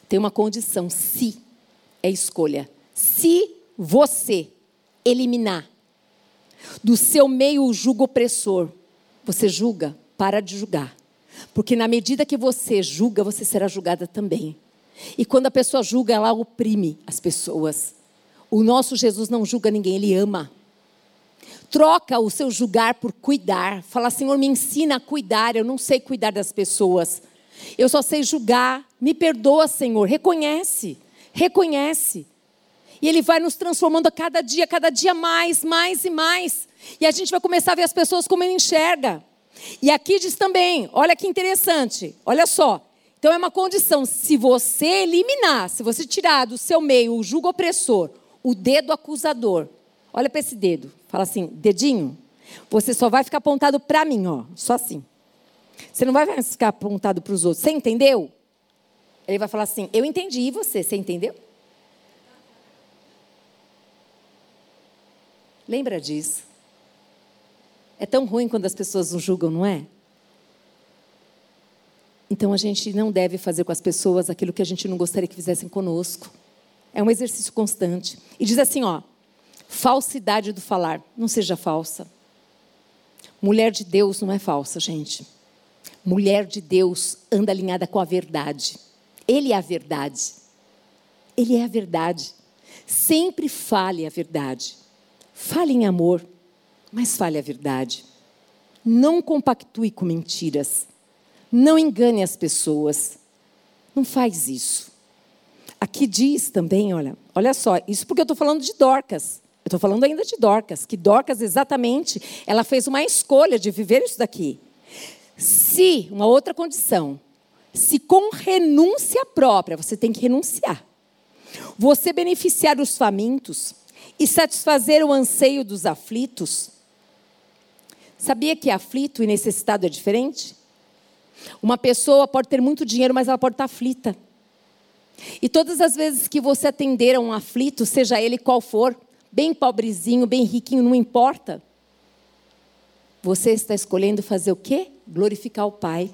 Tem uma condição, se é escolha. Se você eliminar do seu meio o jugo opressor, você julga, para de julgar. Porque na medida que você julga, você será julgada também. E quando a pessoa julga, ela oprime as pessoas. O nosso Jesus não julga ninguém, ele ama. Troca o seu julgar por cuidar. Fala, Senhor, me ensina a cuidar. Eu não sei cuidar das pessoas. Eu só sei julgar. Me perdoa, Senhor. Reconhece. Reconhece. E Ele vai nos transformando a cada dia, cada dia mais, mais e mais. E a gente vai começar a ver as pessoas como Ele enxerga. E aqui diz também, olha que interessante, olha só. Então é uma condição, se você eliminar, se você tirar do seu meio o jugo opressor, o dedo acusador, olha para esse dedo, fala assim, dedinho, você só vai ficar apontado para mim, ó, só assim. Você não vai ficar apontado para os outros. Você entendeu? Ele vai falar assim: Eu entendi, e você? Você entendeu? Lembra disso? É tão ruim quando as pessoas nos julgam, não é? Então a gente não deve fazer com as pessoas aquilo que a gente não gostaria que fizessem conosco. É um exercício constante. E diz assim, ó: falsidade do falar, não seja falsa. Mulher de Deus não é falsa, gente. Mulher de Deus anda alinhada com a verdade. Ele é a verdade. Ele é a verdade. Sempre fale a verdade. Fale em amor, mas fale a verdade. Não compactue com mentiras. Não engane as pessoas. Não faz isso. Aqui diz também, olha, olha só, isso porque eu estou falando de Dorcas. Eu estou falando ainda de Dorcas, que Dorcas exatamente, ela fez uma escolha de viver isso daqui. Se, uma outra condição, se com renúncia própria, você tem que renunciar, você beneficiar os famintos, e satisfazer o anseio dos aflitos. Sabia que aflito e necessitado é diferente? Uma pessoa pode ter muito dinheiro, mas ela pode estar aflita. E todas as vezes que você atender a um aflito, seja ele qual for, bem pobrezinho, bem riquinho, não importa. Você está escolhendo fazer o quê? Glorificar o Pai.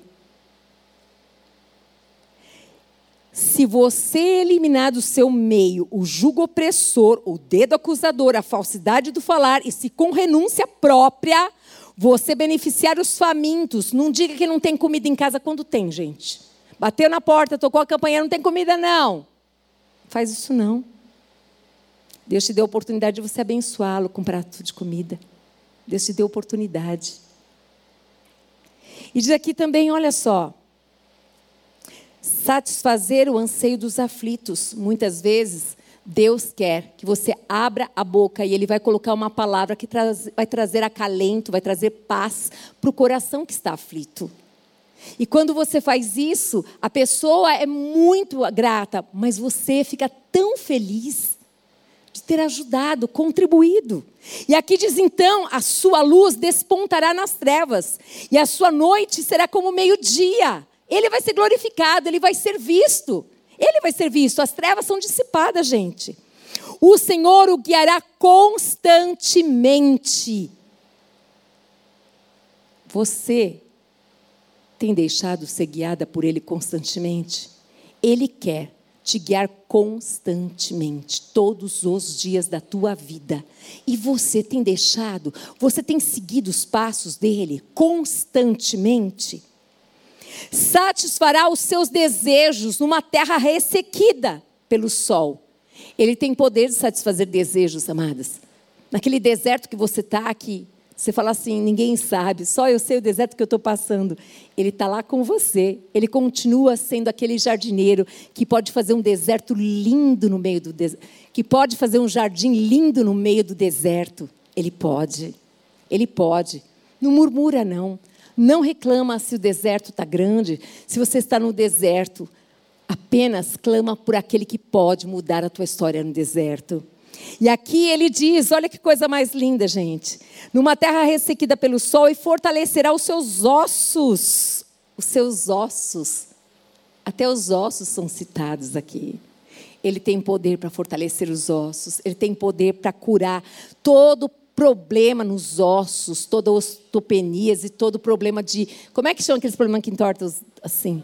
Se você eliminar do seu meio o jugo opressor, o dedo acusador, a falsidade do falar, e se com renúncia própria você beneficiar os famintos, não diga que não tem comida em casa quando tem, gente. Bateu na porta, tocou a campanha, não tem comida, não. Faz isso não. Deus te deu a oportunidade de você abençoá-lo com um prato de comida. Deus te deu oportunidade. E diz aqui também, olha só, satisfazer o anseio dos aflitos. Muitas vezes, Deus quer que você abra a boca e Ele vai colocar uma palavra que traz, vai trazer acalento, vai trazer paz para o coração que está aflito. E quando você faz isso, a pessoa é muito grata, mas você fica tão feliz de ter ajudado, contribuído. E aqui diz então: a sua luz despontará nas trevas, e a sua noite será como meio-dia. Ele vai ser glorificado, ele vai ser visto. Ele vai ser visto. As trevas são dissipadas, gente. O Senhor o guiará constantemente. Você tem deixado ser guiada por Ele constantemente? Ele quer te guiar constantemente, todos os dias da tua vida. E você tem deixado, você tem seguido os passos dele constantemente? Satisfará os seus desejos numa terra ressequida pelo sol. Ele tem poder de satisfazer desejos, amadas. Naquele deserto que você está aqui, você fala assim: ninguém sabe, só eu sei o deserto que eu estou passando. Ele está lá com você. Ele continua sendo aquele jardineiro que pode fazer um deserto lindo no meio do deserto, que pode fazer um jardim lindo no meio do deserto. Ele pode. Ele pode. Não murmura, não. Não reclama se o deserto está grande, se você está no deserto. Apenas clama por aquele que pode mudar a tua história no deserto. E aqui ele diz: olha que coisa mais linda, gente. Numa terra ressequida pelo sol e fortalecerá os seus ossos. Os seus ossos. Até os ossos são citados aqui. Ele tem poder para fortalecer os ossos, ele tem poder para curar todo problema nos ossos, toda osteopenias e todo problema de. Como é que chama aqueles problemas que entortam assim?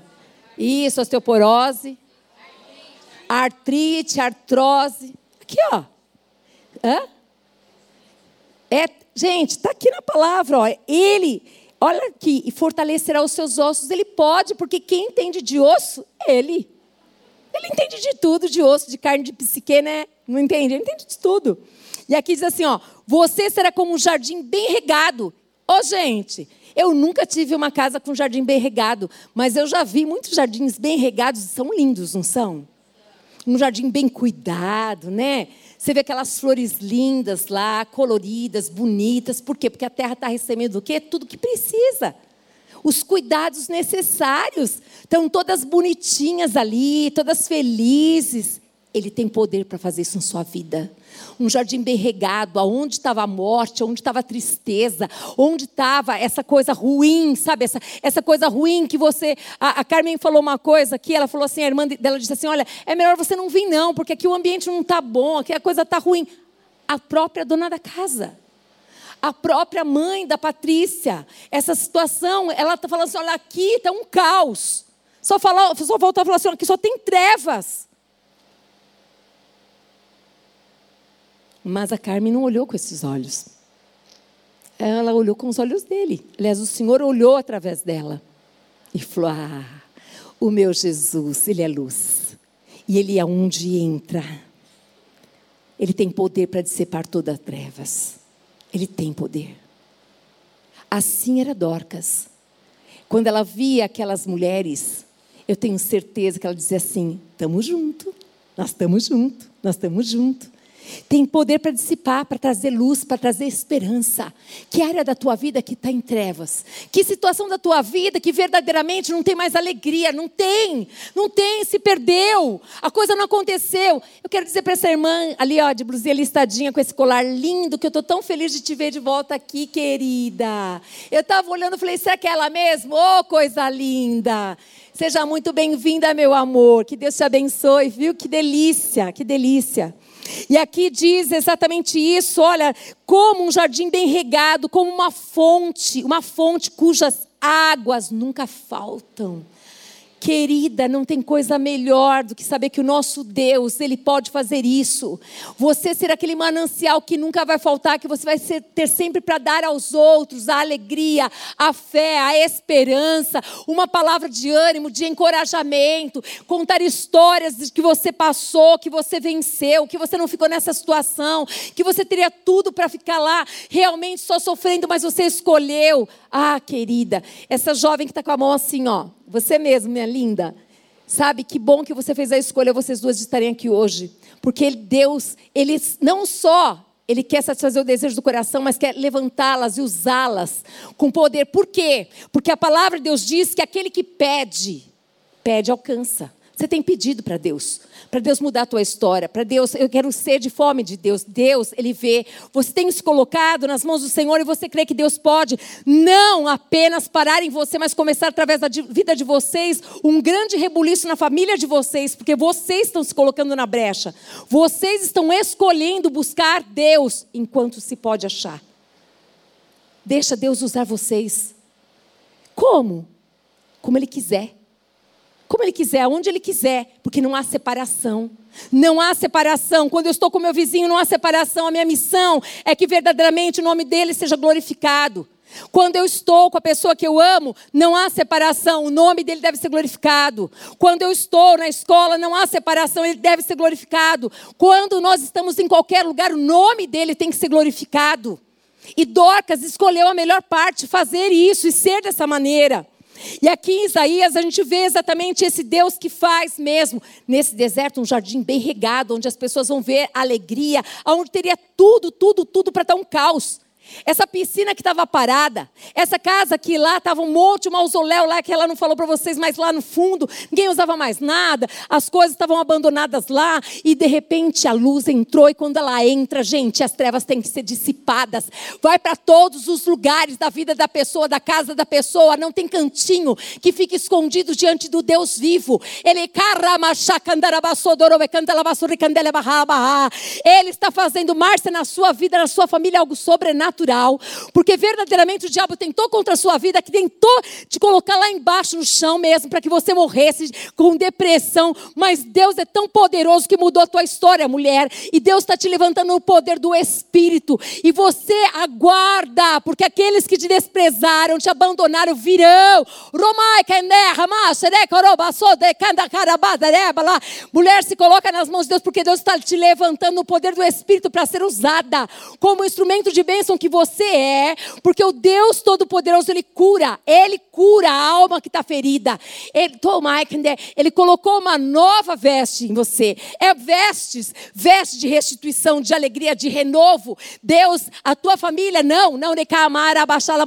Isso, osteoporose, artrite, artrose. Aqui, ó. Hã? É, gente, está aqui na palavra, ó. Ele, olha aqui, e fortalecerá os seus ossos. Ele pode, porque quem entende de osso? Ele. Ele entende de tudo, de osso, de carne, de psique, né? Não entende? Ele entende de tudo. E aqui diz assim, ó, você será como um jardim bem regado. Ô, oh, gente, eu nunca tive uma casa com jardim bem regado, mas eu já vi muitos jardins bem regados, são lindos, não são? Um jardim bem cuidado, né? Você vê aquelas flores lindas lá, coloridas, bonitas. Por quê? Porque a terra está recebendo o quê? Tudo que precisa. Os cuidados necessários. Estão todas bonitinhas ali, todas felizes. Ele tem poder para fazer isso na sua vida. Um jardim bem regado, aonde estava a morte, onde estava a tristeza, onde estava essa coisa ruim, sabe? Essa, essa coisa ruim que você. A, a, Carmen falou uma coisa aqui, ela falou assim: a irmã dela disse assim: olha, é melhor você não vir, não, porque aqui o ambiente não está bom, aqui a coisa está ruim. A própria dona da casa. A própria mãe da Patrícia, essa situação, ela está falando assim: olha, aqui está um caos. Só, falou, só voltou a falar assim: aqui só tem trevas. Mas a Carmen não olhou com esses olhos. Ela olhou com os olhos dele. Aliás, o Senhor olhou através dela e falou: Ah, o meu Jesus, ele é luz. E ele é onde entra. Ele tem poder para dissipar todas as trevas. Ele tem poder. Assim era Dorcas. Quando ela via aquelas mulheres, eu tenho certeza que ela dizia assim: estamos junto, nós estamos junto, nós estamos junto. Tem poder para dissipar, para trazer luz, para trazer esperança. Que área da tua vida que está em trevas? Que situação da tua vida que verdadeiramente não tem mais alegria? Não tem, não tem, se perdeu. A coisa não aconteceu. Eu quero dizer para essa irmã ali, ó, de blusinha listadinha com esse colar lindo, que eu estou tão feliz de te ver de volta aqui, querida. Eu estava olhando e falei, será que é ela mesmo? Oh, coisa linda. Seja muito bem-vinda, meu amor. Que Deus te abençoe, viu? Que delícia, que delícia. E aqui diz exatamente isso: olha, como um jardim bem regado, como uma fonte, uma fonte cujas águas nunca faltam. Querida, não tem coisa melhor do que saber que o nosso Deus, Ele pode fazer isso. Você ser aquele manancial que nunca vai faltar, que você vai ser, ter sempre para dar aos outros a alegria, a fé, a esperança, uma palavra de ânimo, de encorajamento, contar histórias de que você passou, que você venceu, que você não ficou nessa situação, que você teria tudo para ficar lá realmente só sofrendo, mas você escolheu. Ah, querida, essa jovem que está com a mão assim, ó você mesmo, minha linda. Sabe que bom que você fez a escolha, vocês duas estarem aqui hoje. Porque Deus, Ele não só ele quer satisfazer o desejo do coração, mas quer levantá-las e usá-las com poder. Por quê? Porque a palavra de Deus diz que aquele que pede, pede, alcança. Você tem pedido para Deus para Deus mudar a tua história, para Deus, eu quero ser de fome de Deus. Deus, Ele vê. Você tem se colocado nas mãos do Senhor e você crê que Deus pode não apenas parar em você, mas começar através da vida de vocês um grande rebuliço na família de vocês, porque vocês estão se colocando na brecha. Vocês estão escolhendo buscar Deus enquanto se pode achar. Deixa Deus usar vocês. Como? Como Ele quiser como Ele quiser, aonde Ele quiser, porque não há separação. Não há separação. Quando eu estou com meu vizinho, não há separação. A minha missão é que verdadeiramente o nome dele seja glorificado. Quando eu estou com a pessoa que eu amo, não há separação, o nome dele deve ser glorificado. Quando eu estou na escola, não há separação, ele deve ser glorificado. Quando nós estamos em qualquer lugar, o nome dele tem que ser glorificado. E Dorcas escolheu a melhor parte, fazer isso e ser dessa maneira. E aqui em Isaías a gente vê exatamente esse Deus que faz mesmo nesse deserto um jardim bem regado, onde as pessoas vão ver alegria, onde teria tudo, tudo, tudo para dar um caos. Essa piscina que estava parada, essa casa que lá estava um monte, um mausoléu lá que ela não falou para vocês, mas lá no fundo ninguém usava mais nada, as coisas estavam abandonadas lá e de repente a luz entrou e quando ela entra, gente, as trevas têm que ser dissipadas. Vai para todos os lugares da vida da pessoa, da casa da pessoa, não tem cantinho que fique escondido diante do Deus vivo. Ele ele está fazendo, Márcia, na sua vida, na sua família, algo sobrenatural sobrenatural, porque verdadeiramente o diabo tentou contra a sua vida, que tentou te colocar lá embaixo no chão mesmo, para que você morresse com depressão. Mas Deus é tão poderoso que mudou a tua história, mulher. E Deus está te levantando no poder do Espírito. E você aguarda, porque aqueles que te desprezaram, te abandonaram, virão. Mulher, se coloca nas mãos de Deus, porque Deus está te levantando no poder do Espírito para ser usada como instrumento de bênção que você é, porque o Deus Todo-Poderoso, Ele cura, Ele cura a alma que está ferida. Ele, ele colocou uma nova veste em você. É vestes, veste de restituição, de alegria, de renovo. Deus, a tua família, não, não,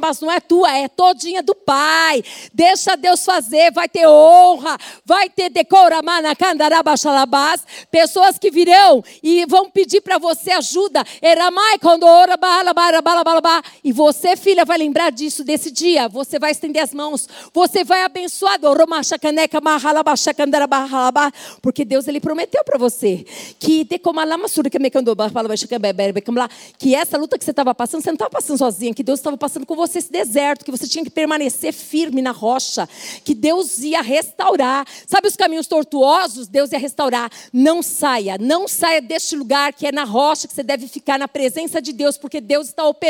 mas não é tua, é todinha do Pai. Deixa Deus fazer, vai ter honra, vai ter decoramana, candarabachalabás, pessoas que virão e vão pedir para você ajuda. Eramai, quando ora, e você, filha, vai lembrar disso, desse dia. Você vai estender as mãos, você vai abençoar. Porque Deus ele prometeu para você que que essa luta que você estava passando, você não estava passando sozinha, que Deus estava passando com você esse deserto, que você tinha que permanecer firme na rocha, que Deus ia restaurar. Sabe os caminhos tortuosos? Deus ia restaurar. Não saia, não saia deste lugar que é na rocha que você deve ficar na presença de Deus, porque Deus está operando.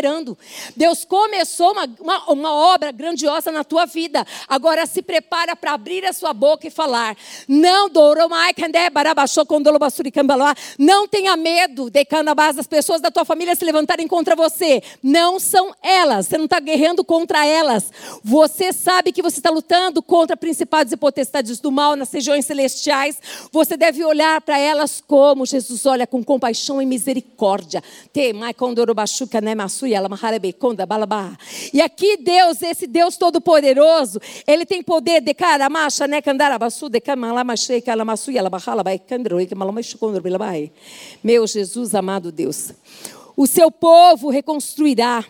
Deus começou uma, uma, uma obra grandiosa na tua vida. Agora se prepara para abrir a sua boca e falar. Não, não tenha medo de canabás as pessoas da tua família se levantarem contra você. Não são elas. Você não está guerreando contra elas. Você sabe que você está lutando contra principados e potestades do mal nas regiões celestiais. Você deve olhar para elas como Jesus olha com compaixão e misericórdia. E aqui Deus, esse Deus todo-poderoso, ele tem poder de cara, macha, né, de. Meu Jesus, amado Deus. O seu povo reconstruirá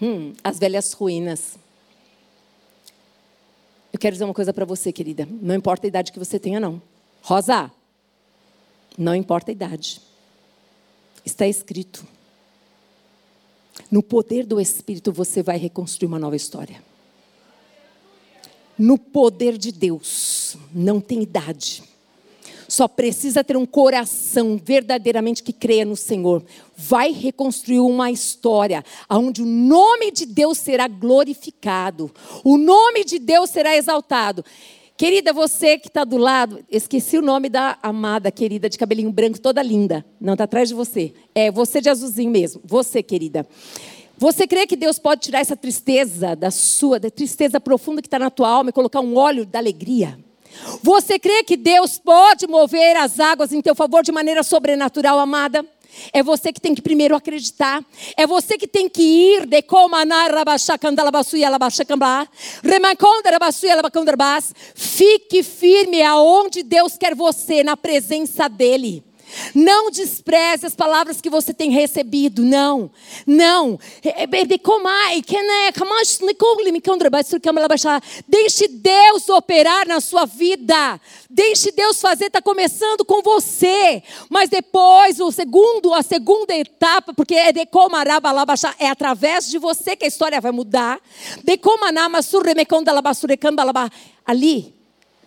hum, as velhas ruínas. Eu quero dizer uma coisa para você, querida. Não importa a idade que você tenha, não. Rosa, não importa a idade. Está escrito. No poder do Espírito você vai reconstruir uma nova história no poder de Deus. Não tem idade. Só precisa ter um coração verdadeiramente que creia no Senhor. Vai reconstruir uma história onde o nome de Deus será glorificado, o nome de Deus será exaltado. Querida, você que está do lado, esqueci o nome da amada querida de cabelinho branco, toda linda. Não, está atrás de você. É você de azulzinho mesmo. Você, querida. Você crê que Deus pode tirar essa tristeza da sua, da tristeza profunda que está na tua alma e colocar um óleo da alegria? Você crê que Deus pode mover as águas em teu favor de maneira sobrenatural, amada? É você que tem que primeiro acreditar. É você que tem que ir de Fique firme aonde Deus quer você, na presença dEle. Não despreze as palavras que você tem recebido, não. Não. Deixe Deus operar na sua vida. Deixe Deus fazer, está começando com você. Mas depois, o segundo, a segunda etapa, porque é de é através de você que a história vai mudar. De ali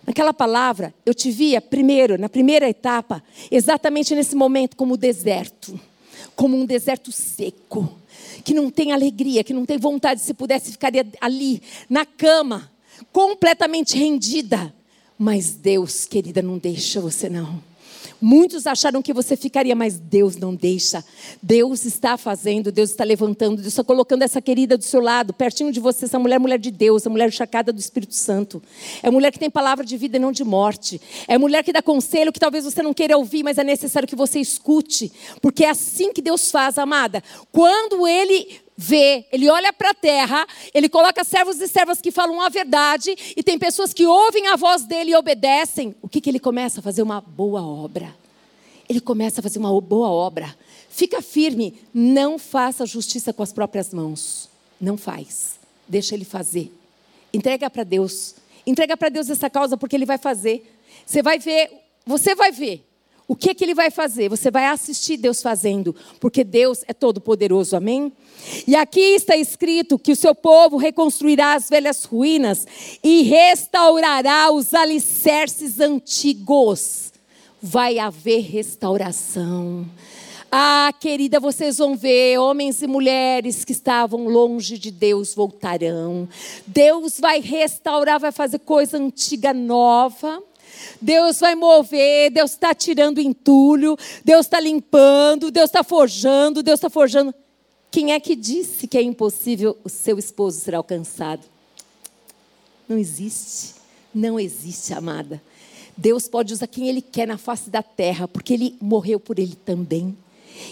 Naquela palavra, eu te via primeiro, na primeira etapa, exatamente nesse momento, como deserto como um deserto seco, que não tem alegria, que não tem vontade. Se pudesse, ficaria ali, na cama, completamente rendida. Mas Deus, querida, não deixa você não. Muitos acharam que você ficaria, mas Deus não deixa. Deus está fazendo, Deus está levantando, Deus está colocando essa querida do seu lado, pertinho de você, essa mulher, mulher de Deus, a mulher chacada do Espírito Santo. É mulher que tem palavra de vida e não de morte. É mulher que dá conselho que talvez você não queira ouvir, mas é necessário que você escute, porque é assim que Deus faz, amada. Quando Ele vê, ele olha para a terra, ele coloca servos e servas que falam a verdade, e tem pessoas que ouvem a voz dele e obedecem. O que, que ele começa a fazer? Uma boa obra. Ele começa a fazer uma boa obra. Fica firme, não faça justiça com as próprias mãos. Não faz. Deixa ele fazer. Entrega para Deus. Entrega para Deus essa causa porque ele vai fazer. Você vai ver, você vai ver O que, que ele vai fazer? Você vai assistir Deus fazendo, porque Deus é todo poderoso, amém? E aqui está escrito que o seu povo reconstruirá as velhas ruínas e restaurará os alicerces antigos. Vai haver restauração. Ah, querida, vocês vão ver, homens e mulheres que estavam longe de Deus voltarão. Deus vai restaurar, vai fazer coisa antiga nova. Deus vai mover, Deus está tirando entulho, Deus está limpando, Deus está forjando, Deus está forjando. Quem é que disse que é impossível o seu esposo ser alcançado? Não existe. Não existe, amada. Deus pode usar quem Ele quer na face da terra, porque Ele morreu por Ele também.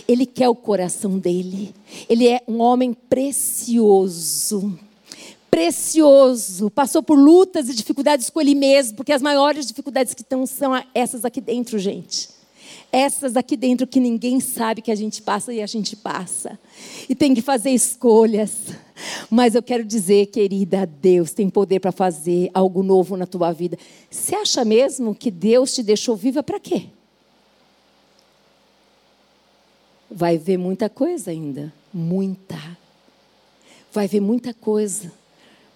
Ele quer o coração dele. Ele é um homem precioso. Precioso. Passou por lutas e dificuldades com ele mesmo, porque as maiores dificuldades que estão são essas aqui dentro, gente. Essas aqui dentro que ninguém sabe que a gente passa e a gente passa. E tem que fazer escolhas. Mas eu quero dizer, querida, Deus tem poder para fazer algo novo na tua vida. Você acha mesmo que Deus te deixou viva para quê? vai ver muita coisa ainda. Muita. Vai ver muita coisa.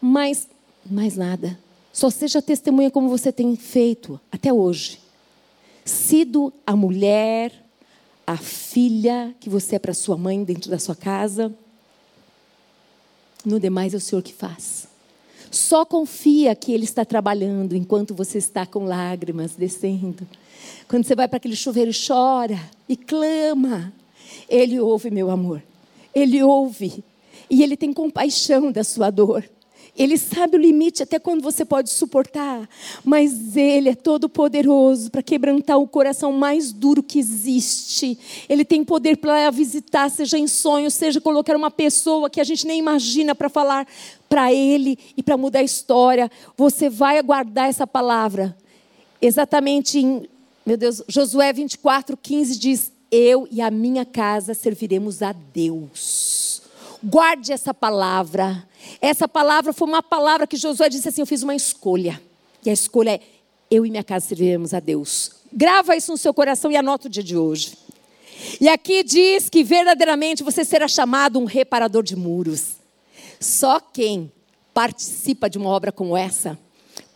Mas, mais nada. Só seja testemunha como você tem feito até hoje. Sido a mulher, a filha que você é para sua mãe dentro da sua casa. No demais é o Senhor que faz. Só confia que Ele está trabalhando enquanto você está com lágrimas descendo. Quando você vai para aquele chuveiro e chora e clama, ele ouve, meu amor. Ele ouve. E ele tem compaixão da sua dor. Ele sabe o limite até quando você pode suportar, mas Ele é todo poderoso para quebrantar o coração mais duro que existe. Ele tem poder para visitar, seja em sonho, seja colocar uma pessoa que a gente nem imagina para falar para Ele e para mudar a história. Você vai aguardar essa palavra. Exatamente em, meu Deus, Josué 24, 15 diz: eu e a minha casa serviremos a Deus. Guarde essa palavra. Essa palavra foi uma palavra que Josué disse assim: Eu fiz uma escolha. E a escolha é: Eu e minha casa serviremos a Deus. Grava isso no seu coração e anota o dia de hoje. E aqui diz que verdadeiramente você será chamado um reparador de muros. Só quem participa de uma obra como essa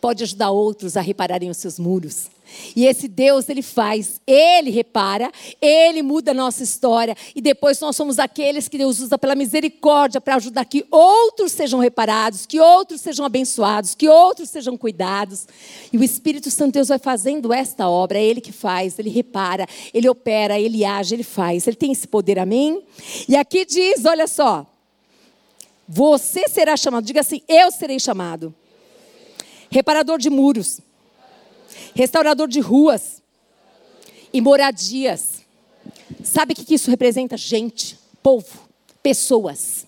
pode ajudar outros a repararem os seus muros. E esse Deus, ele faz, ele repara, ele muda a nossa história. E depois nós somos aqueles que Deus usa pela misericórdia para ajudar que outros sejam reparados, que outros sejam abençoados, que outros sejam cuidados. E o Espírito Santo Deus vai fazendo esta obra, é ele que faz, ele repara, ele opera, ele age, ele faz. Ele tem esse poder, amém? E aqui diz, olha só. Você será chamado, diga assim: eu serei chamado. Reparador de muros restaurador de ruas e moradias. Sabe o que isso representa? Gente, povo, pessoas.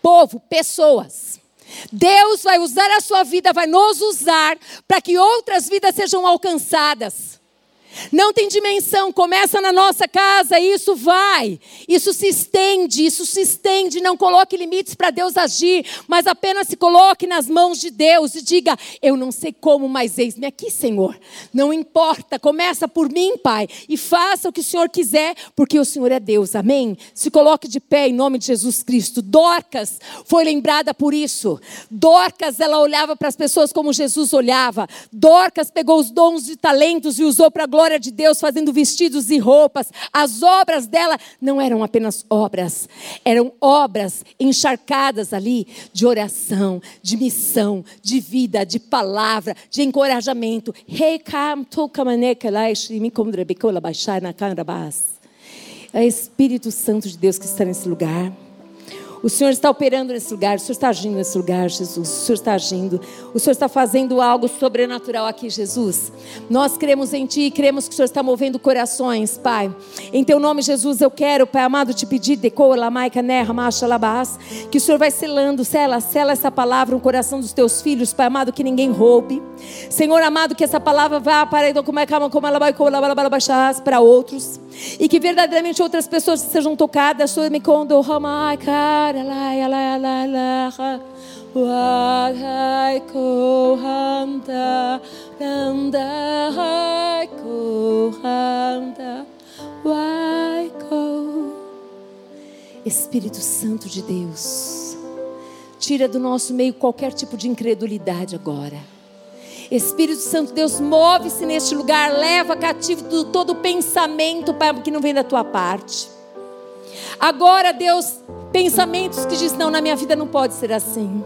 Povo, pessoas. Deus vai usar a sua vida, vai nos usar para que outras vidas sejam alcançadas. Não tem dimensão, começa na nossa casa, e isso vai, isso se estende, isso se estende. Não coloque limites para Deus agir, mas apenas se coloque nas mãos de Deus e diga: Eu não sei como, mas eis-me aqui, Senhor. Não importa, começa por mim, Pai, e faça o que o Senhor quiser, porque o Senhor é Deus, amém? Se coloque de pé em nome de Jesus Cristo. Dorcas foi lembrada por isso. Dorcas, ela olhava para as pessoas como Jesus olhava. Dorcas pegou os dons e talentos e usou para a glória glória de Deus fazendo vestidos e roupas. As obras dela não eram apenas obras, eram obras encharcadas ali de oração, de missão, de vida, de palavra, de encorajamento. É Espírito Santo de Deus que está nesse lugar. O Senhor está operando nesse lugar, o Senhor está agindo nesse lugar, Jesus. O Senhor está agindo. O Senhor está fazendo algo sobrenatural aqui, Jesus. Nós cremos em Ti e cremos que o Senhor está movendo corações, Pai. Em Teu nome, Jesus, eu quero, Pai amado, te pedir, decoa, maica, nerra, macha, labás, que o Senhor vai selando, sela, sela essa palavra no coração dos Teus filhos, Pai amado, que ninguém roube. Senhor amado, que essa palavra vá para para outros e que verdadeiramente outras pessoas sejam tocadas. Me Adonai, Adonai, Adonai, Wagai kohanta, landai waiko. Espírito Santo de Deus, tira do nosso meio qualquer tipo de incredulidade agora. Espírito Santo, Deus, move-se neste lugar, leva cativo todo pensamento, Pai, que não vem da tua parte. Agora, Deus, pensamentos que diz não, na minha vida não pode ser assim.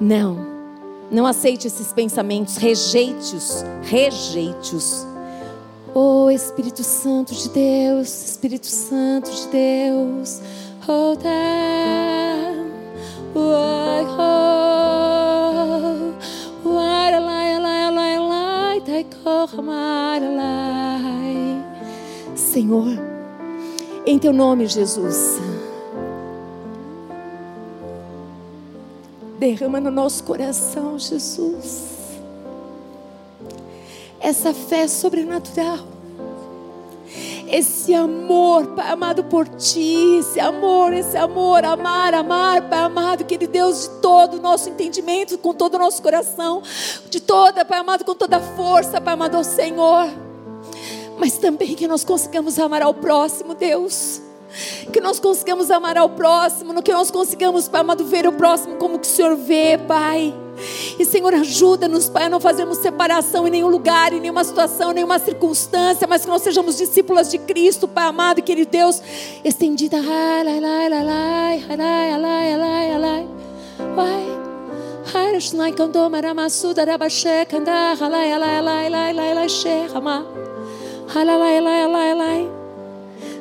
Não, não aceite esses pensamentos, rejeite-os, rejeite-os. Oh Espírito Santo de Deus, Espírito Santo de Deus, oh them, why oh, why lai lai lai lai tai lai. Senhor, em teu nome, Jesus. Derrama no nosso coração, Jesus essa fé sobrenatural. Esse amor, Pai amado, por Ti, esse amor, esse amor, amar, amar, Pai amado, querido Deus, de todo o nosso entendimento, com todo o nosso coração, de toda, Pai amado, com toda a força, Pai amado, ao Senhor. Mas também que nós consigamos amar ao próximo, Deus que nós consigamos amar ao próximo, no que nós consigamos, Pai amado, ver o próximo como que o Senhor vê, Pai. E Senhor, ajuda-nos, Pai, a não fazermos separação em nenhum lugar, em nenhuma situação, em nenhuma circunstância, mas que nós sejamos discípulas de Cristo, Pai amado e querido Deus, estendida.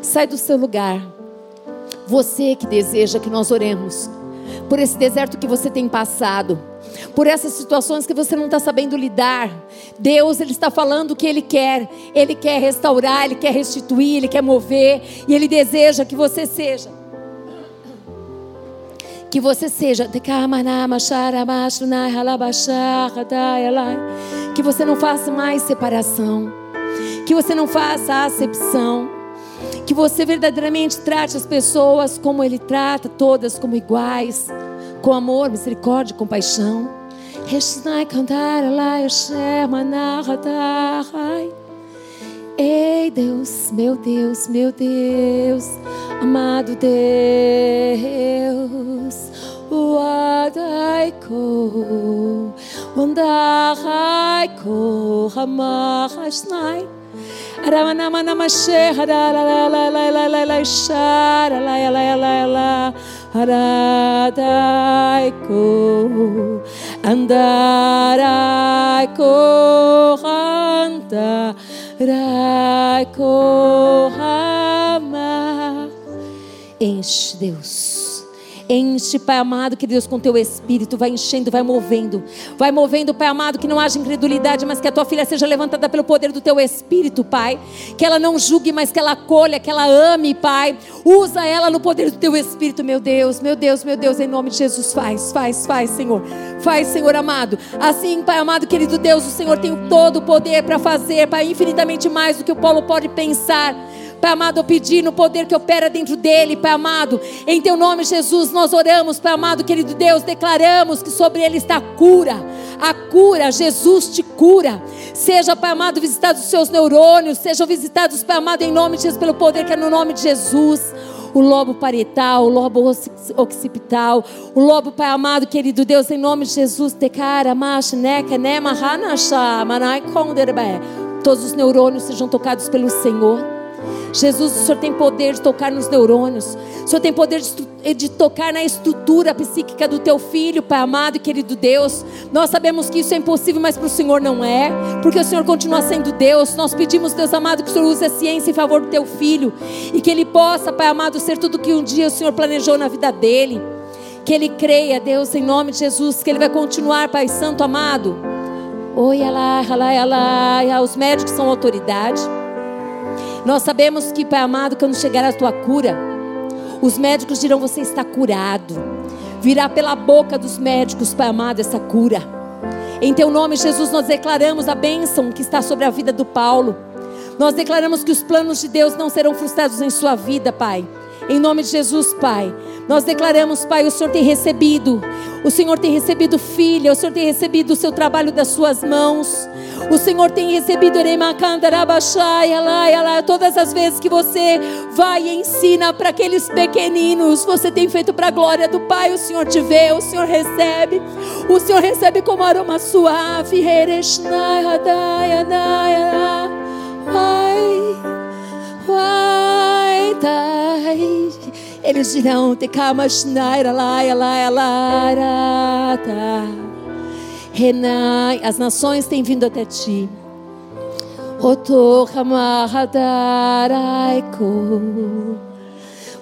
Sai do seu lugar. Você que deseja que nós oremos por esse deserto que você tem passado, por essas situações que você não está sabendo lidar. Deus, Ele está falando o que Ele quer. Ele quer restaurar, Ele quer restituir, Ele quer mover. E Ele deseja que você seja. Que você seja. Que você não faça mais separação. Que você não faça acepção. Que você verdadeiramente trate as pessoas como Ele trata, todas como iguais, com amor, misericórdia e compaixão. Ei Deus, meu Deus, meu Deus, amado Deus, Wadaiko, Wandaraiko, Hamachasnai. Ramana Mashe Hara la la la la la la la Shara la la la la Haradaiko Andaraiko Andaraiko Hama. Enche Deus Enche, Pai amado, que Deus com teu espírito vai enchendo, vai movendo. Vai movendo, Pai amado, que não haja incredulidade, mas que a tua filha seja levantada pelo poder do teu espírito, Pai. Que ela não julgue, mas que ela acolha, que ela ame, Pai. Usa ela no poder do teu espírito, meu Deus, meu Deus, meu Deus, em nome de Jesus. Faz, faz, faz, Senhor. Faz, Senhor amado. Assim, Pai amado, querido Deus, o Senhor tem todo o poder para fazer, Pai, infinitamente mais do que o Paulo pode pensar. Pai amado, eu pedi no poder que opera dentro dele, Pai amado. Em teu nome, Jesus, nós oramos, Pai amado, querido Deus, declaramos que sobre ele está a cura. A cura, Jesus te cura. Seja, Pai amado, visitados os seus neurônios, sejam visitados, Pai amado, em nome de Jesus, pelo poder que é no nome de Jesus o lobo parietal, o lobo occipital, o lobo, Pai amado, querido Deus, em nome de Jesus, cara, macha, neca, nema, hanasha, manai, konderbe. Todos os neurônios sejam tocados pelo Senhor. Jesus, o Senhor tem poder de tocar nos neurônios. O Senhor tem poder de, de, tocar na estrutura psíquica do teu filho, Pai amado e querido Deus. Nós sabemos que isso é impossível, mas para o Senhor não é, porque o Senhor continua sendo Deus. Nós pedimos, Deus amado, que o Senhor use a ciência em favor do teu filho e que ele possa, Pai amado, ser tudo que um dia o Senhor planejou na vida dele. Que ele creia, Deus, em nome de Jesus, que ele vai continuar, Pai Santo amado. Oi, alá, alá, alá, os médicos são autoridade. Nós sabemos que, Pai amado, quando chegar a tua cura, os médicos dirão: Você está curado. Virá pela boca dos médicos, Pai amado, essa cura. Em teu nome, Jesus, nós declaramos a bênção que está sobre a vida do Paulo. Nós declaramos que os planos de Deus não serão frustrados em sua vida, Pai. Em nome de Jesus, Pai. Nós declaramos, Pai, o Senhor tem recebido, o Senhor tem recebido filha, o Senhor tem recebido o seu trabalho das suas mãos. O Senhor tem recebido todas as vezes que você vai e ensina para aqueles pequeninos, você tem feito para a glória do Pai. O Senhor te vê, o Senhor recebe, o Senhor recebe como aroma suave. Vai, vai, eles dirão: Renai, as nações têm vindo até ti.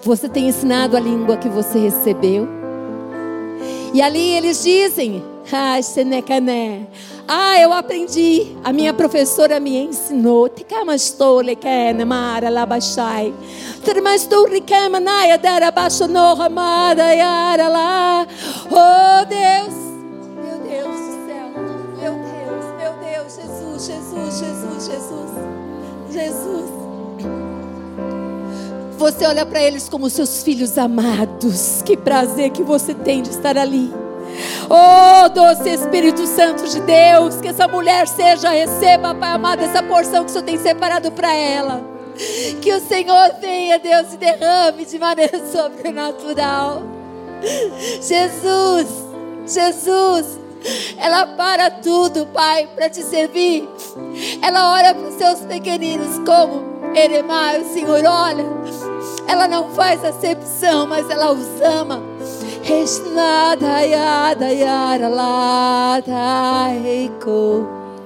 Você tem ensinado a língua que você recebeu. E ali eles dizem: Ah, eu aprendi. A minha professora me ensinou. Oh Deus, meu Deus do céu, meu Deus, meu Deus, Jesus, Jesus, Jesus, Jesus, Jesus. Você olha para eles como seus filhos amados. Que prazer que você tem de estar ali. Oh, doce Espírito Santo de Deus, que essa mulher seja, receba, Pai amado, essa porção que o Senhor tem separado para ela. Que o Senhor venha, Deus, e derrame de maneira sobrenatural. Jesus, Jesus, ela para tudo, Pai, para te servir. Ela ora para os seus pequeninos como Eremai, o Senhor olha. Ela não faz acepção, mas ela os ama.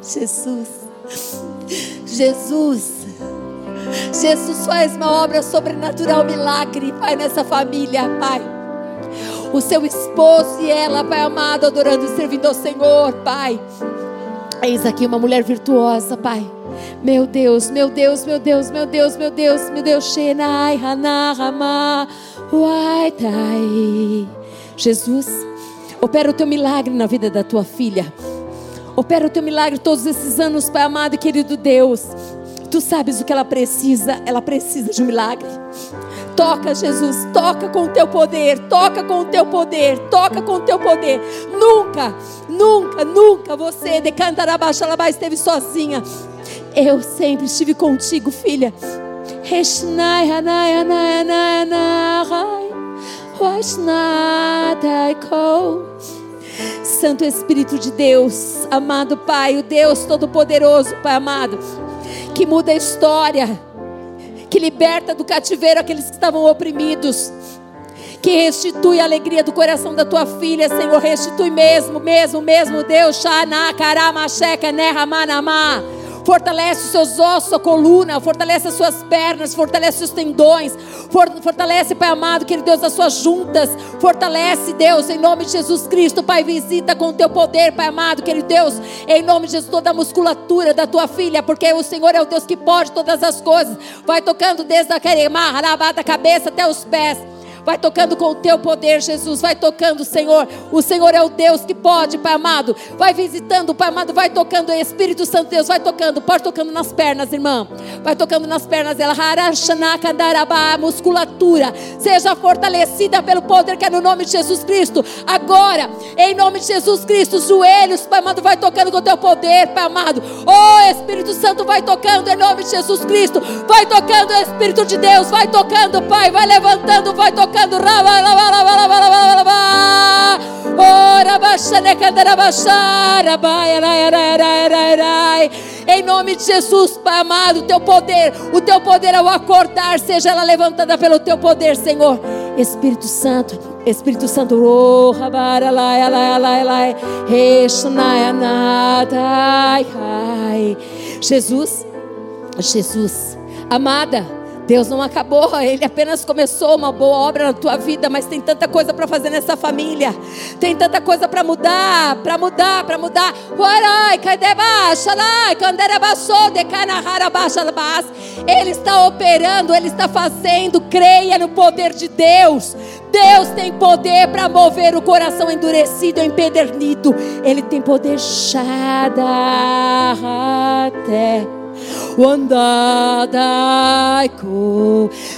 Jesus, Jesus, Jesus faz uma obra sobrenatural, milagre, Pai, nessa família, Pai. O seu esposo e ela, Pai amado, adorando e servindo ao Senhor, Pai. Eis aqui uma mulher virtuosa, Pai. Meu Deus, meu Deus, meu Deus, meu Deus, meu Deus, meu Deus, Shenai, Hanahama, Waitai. Jesus, opera o teu milagre na vida da tua filha. Opera o teu milagre todos esses anos, Pai amado e querido Deus. Tu sabes o que ela precisa, ela precisa de um milagre. Toca, Jesus, toca com o teu poder, toca com o teu poder, toca com o teu poder. Nunca, nunca, nunca você de Cantarabaixa esteve sozinha. Eu sempre estive contigo, filha. Santo Espírito de Deus, amado Pai, o Deus Todo-Poderoso, Pai amado, que muda a história, que liberta do cativeiro aqueles que estavam oprimidos, que restitui a alegria do coração da tua filha, Senhor, restitui mesmo, mesmo, mesmo, Deus, Shana, Karama, Sheka, Nerra, Manamá. Fortalece os seus ossos, a coluna, fortalece as suas pernas, fortalece os tendões, fortalece, Pai amado, querido Deus, as suas juntas, fortalece, Deus, em nome de Jesus Cristo, Pai, visita com o teu poder, Pai amado, querido Deus, em nome de Jesus, toda a musculatura da tua filha, porque o Senhor é o Deus que pode todas as coisas, vai tocando desde a queremar, da cabeça até os pés. Vai tocando com o teu poder, Jesus. Vai tocando, Senhor. O Senhor é o Deus que pode, Pai amado. Vai visitando, Pai amado. Vai tocando, Espírito Santo Deus. Vai tocando. Pode tocando nas pernas, irmã. Vai tocando nas pernas dela. Musculatura. Seja fortalecida pelo poder que é no nome de Jesus Cristo. Agora, em nome de Jesus Cristo, os joelhos, Pai amado, vai tocando com o teu poder, Pai amado. Oh, Espírito Santo, vai tocando em nome de Jesus Cristo. Vai tocando, Espírito de Deus. Vai tocando, Pai. Vai levantando, vai tocando tocando. Em nome de Jesus, Pai amado, o teu poder, o teu poder ao acordar, seja ela levantada pelo teu poder, Senhor. Espírito Santo, Espírito Santo, Jesus, Jesus, amada. Deus não acabou, Ele apenas começou uma boa obra na tua vida, mas tem tanta coisa para fazer nessa família, tem tanta coisa para mudar, para mudar, para mudar. Ele está operando, Ele está fazendo, creia no poder de Deus. Deus tem poder para mover o coração endurecido, empedernido. Ele tem poder. Shadahate.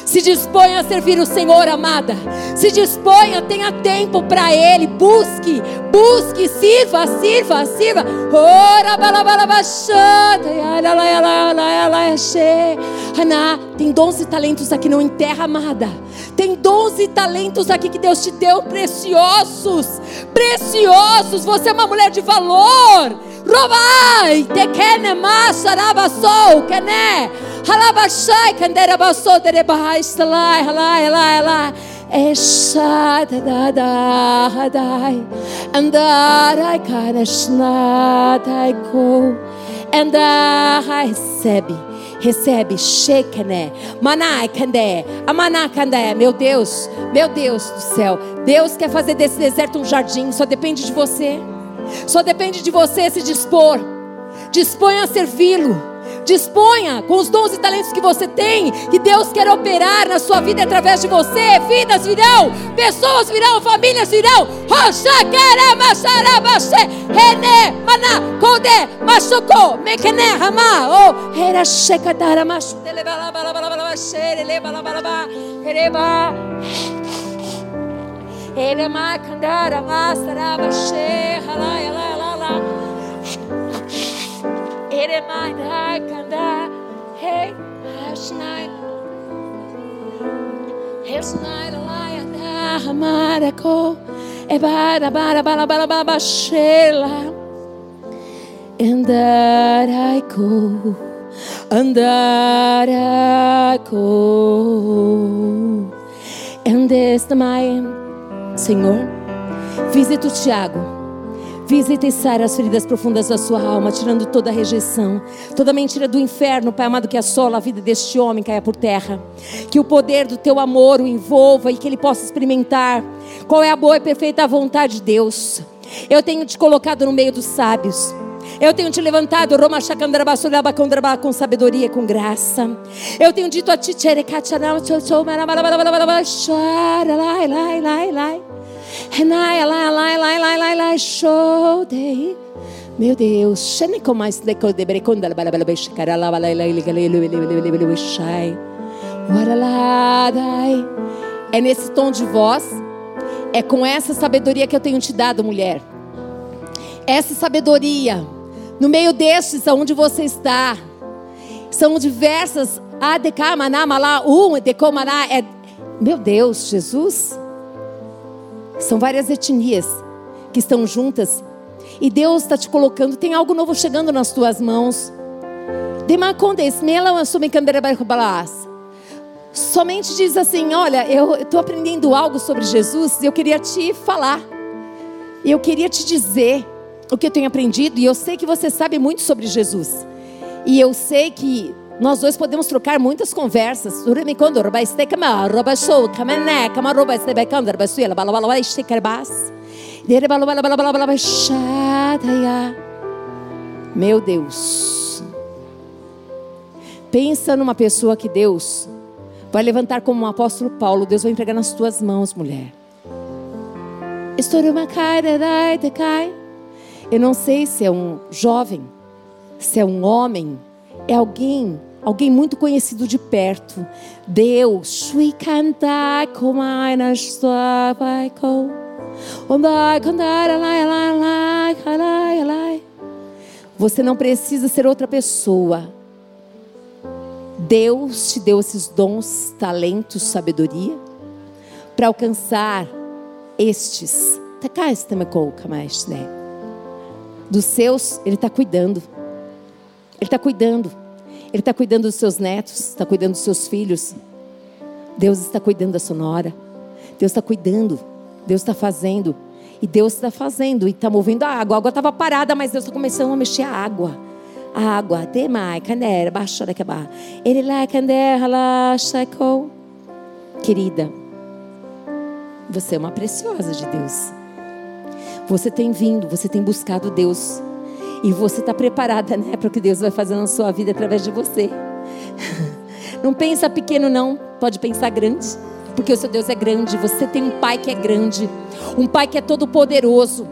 Se disponha a servir o Senhor, amada. Se disponha, tenha tempo para Ele. Busque, busque, sirva, sirva, sirva. Ora, tem 12 talentos aqui, não enterra, amada. Tem 12 talentos aqui que Deus te deu, preciosos, preciosos. Você é uma mulher de valor. Robai, te kene masaraba sou, kene. Halabashai, kandera baso, tere bahai, stalai, halai, halai, halai. Esha da da hadai, andarai kanashnadai ko, andarai recebe recebe, shekene, manai kandé, amaná kandé, meu Deus, meu Deus do céu, Deus quer fazer desse deserto um jardim, só depende de você, só depende de você se dispor, disponha a servi-lo. Disponha com os dons e talentos que você tem, que Deus quer operar na sua vida através de você. Vidas virão, pessoas virão, famílias virão. Lebala, Bala, Bala, Hereba. Erema, Kandara, Masara, Bashe, Hala, Hala, Eremai kanda hey hasnai hasnai laya da hamarako ebara bara bara bara bara shela andar I go andar I go and this my Senhor visita o Tiago Visita e sara as feridas profundas da sua alma, tirando toda a rejeição, toda a mentira do inferno, Pai amado, que assola a vida deste homem caia por terra. Que o poder do teu amor o envolva e que ele possa experimentar qual é a boa e perfeita vontade de Deus. Eu tenho te colocado no meio dos sábios. Eu tenho te levantado com sabedoria, com graça. Eu tenho dito a ti, meu Deus, é nesse tom de voz, é com essa sabedoria que eu tenho te dado, mulher. Essa sabedoria, no meio destes, aonde você está, são diversas. É. Meu Deus, Jesus. São várias etnias que estão juntas. E Deus está te colocando, tem algo novo chegando nas tuas mãos. Somente diz assim: Olha, eu estou aprendendo algo sobre Jesus e eu queria te falar. Eu queria te dizer o que eu tenho aprendido. E eu sei que você sabe muito sobre Jesus. E eu sei que nós dois podemos trocar muitas conversas. Meu Deus. Pensa numa pessoa que Deus vai levantar como um apóstolo Paulo. Deus vai entregar nas tuas mãos, mulher. Eu não sei se é um jovem, se é um homem, é alguém, alguém muito conhecido de perto. Deus, você não precisa ser outra pessoa. Deus te deu esses dons, talentos, sabedoria para alcançar estes. Dos seus, Ele está cuidando. Ele está cuidando. Ele está cuidando dos seus netos, está cuidando dos seus filhos. Deus está cuidando da sonora. Deus está cuidando. Deus está fazendo. E Deus está fazendo. E está movendo a água. A água estava parada, mas Deus está começando a mexer a água. A água. Demai, canera, baixa da barra. Ele lá, canera, lá, Querida, você é uma preciosa de Deus. Você tem vindo, você tem buscado Deus. E você está preparada, né, para o que Deus vai fazer na sua vida através de você. Não pensa pequeno, não. Pode pensar grande. Porque o seu Deus é grande. Você tem um pai que é grande. Um pai que é todo poderoso.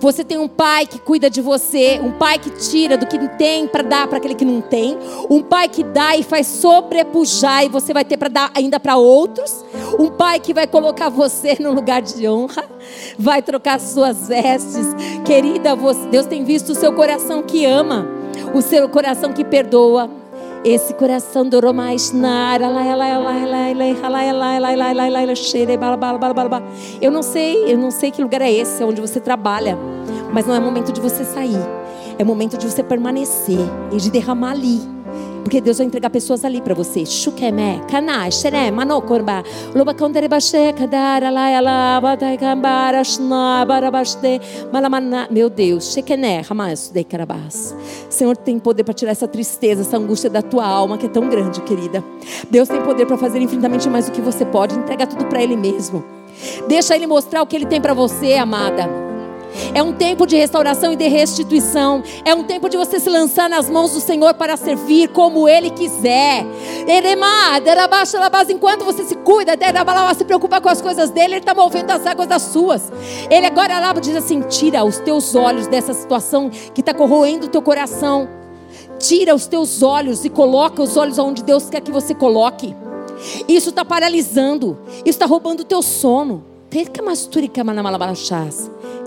Você tem um pai que cuida de você, um pai que tira do que tem para dar para aquele que não tem, um pai que dá e faz sobrepujar e você vai ter para dar ainda para outros, um pai que vai colocar você no lugar de honra, vai trocar suas vestes. Querida, Deus tem visto o seu coração que ama, o seu coração que perdoa. Esse coração do Eu não sei, eu não sei que lugar é esse, onde você trabalha, mas não é momento de você sair. É momento de você permanecer e de derramar ali porque Deus vai entregar pessoas ali para você. Shukeme, kana, xere, manokorba, loba kondere bashe, kadara, la, ela, batai kambara, shna, barabaste, malamana. Meu Deus, shekene, hamas, de karabas. Senhor tem poder para tirar essa tristeza, essa angústia da tua alma que é tão grande, querida. Deus tem poder para fazer infinitamente mais do que você pode. Entrega tudo para Ele mesmo. Deixa Ele mostrar o que Ele tem para você, amada. É um tempo de restauração e de restituição. É um tempo de você se lançar nas mãos do Senhor para servir como Ele quiser. Enquanto você se cuida, se preocupa com as coisas dele, Ele está movendo as águas das suas. Ele agora lá diz assim: tira os teus olhos dessa situação que está corroendo o teu coração. Tira os teus olhos e coloca os olhos onde Deus quer que você coloque. Isso está paralisando. Isso está roubando o teu sono.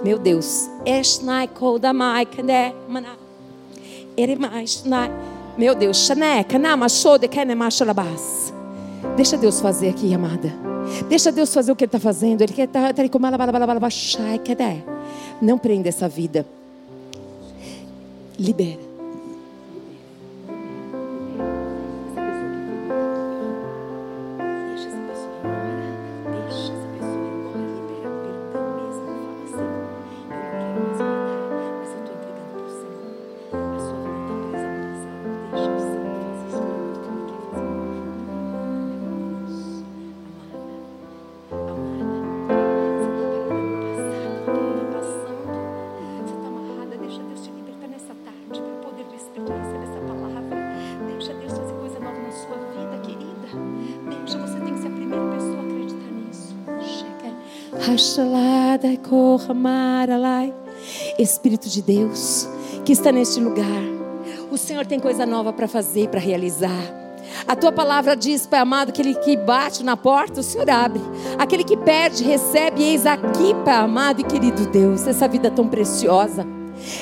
Meu Deus. Meu Deus. Deixa Deus fazer aqui, amada. Deixa Deus fazer o que Ele está fazendo. Ele quer estar Não prenda essa vida. Libera. Espírito de Deus, que está neste lugar, o Senhor tem coisa nova para fazer, para realizar. A tua palavra diz, Pai amado, aquele que bate na porta, o Senhor abre. Aquele que perde, recebe. Eis aqui, Pai amado e querido Deus, essa vida tão preciosa.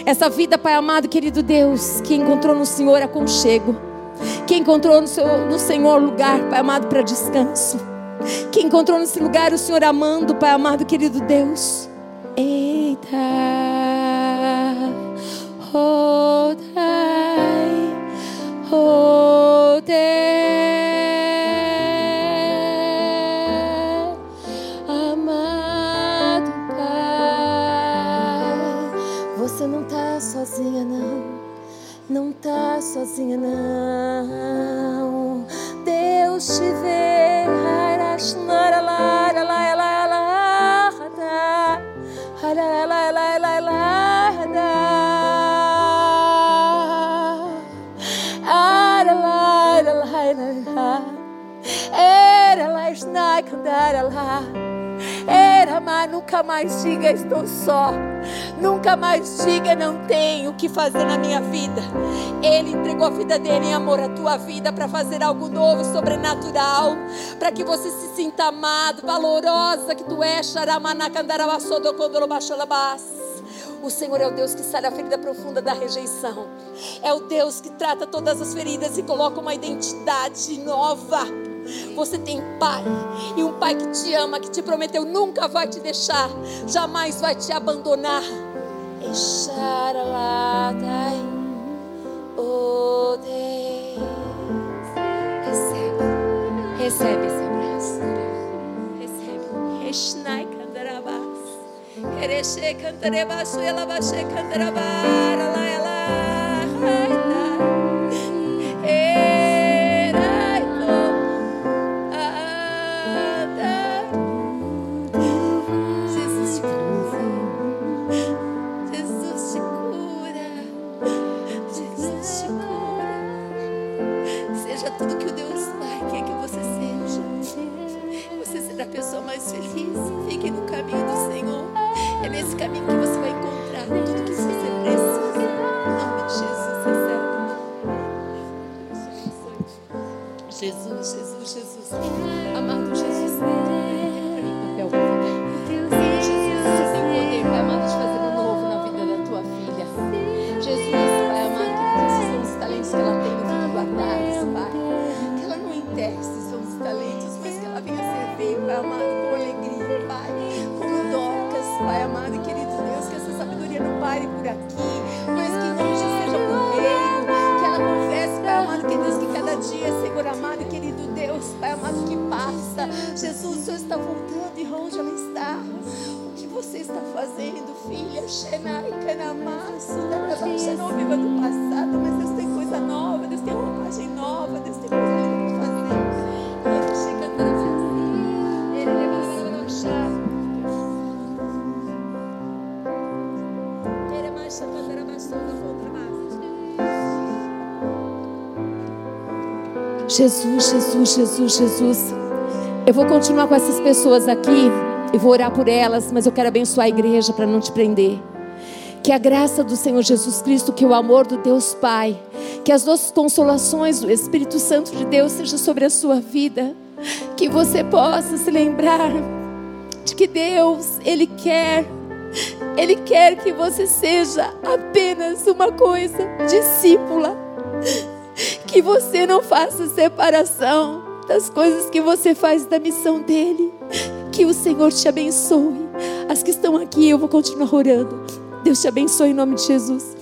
Essa vida, Pai amado e querido Deus, que encontrou no Senhor aconchego. Que encontrou no, seu, no Senhor lugar, Pai amado, para descanso que encontrou nesse lugar o Senhor amando, Pai amado, querido Deus. Eita, rodai, rodai, amado Pai, sozinha não, não tá sozinha não. Deus te vê. Era, mas nunca mais diga estou só. Nunca mais diga não tenho o que fazer na minha vida. Ele entregou a vida dele em amor à tua vida para fazer algo novo, sobrenatural, para que você se sinta amado, valorosa que tu és. O Senhor é o Deus que sai a ferida profunda da rejeição. É o Deus que trata todas as feridas e coloca uma identidade nova. Você tem pai, e um pai que te ama, que te prometeu nunca vai te deixar, jamais vai te abandonar. Oh recebe, recebe esse abraço, recebe. Eshnai candarabas, ereche candarebasu, ela candarabara, Jesus, Jesus, Jesus, Jesus. Eu vou continuar com essas pessoas aqui e vou orar por elas, mas eu quero abençoar a igreja para não te prender. Que a graça do Senhor Jesus Cristo, que o amor do Deus Pai, que as nossas consolações do Espírito Santo de Deus seja sobre a sua vida. Que você possa se lembrar de que Deus, Ele quer, Ele quer que você seja apenas uma coisa, discípula. Que você não faça separação das coisas que você faz da missão dele. Que o Senhor te abençoe. As que estão aqui, eu vou continuar orando. Deus te abençoe em nome de Jesus.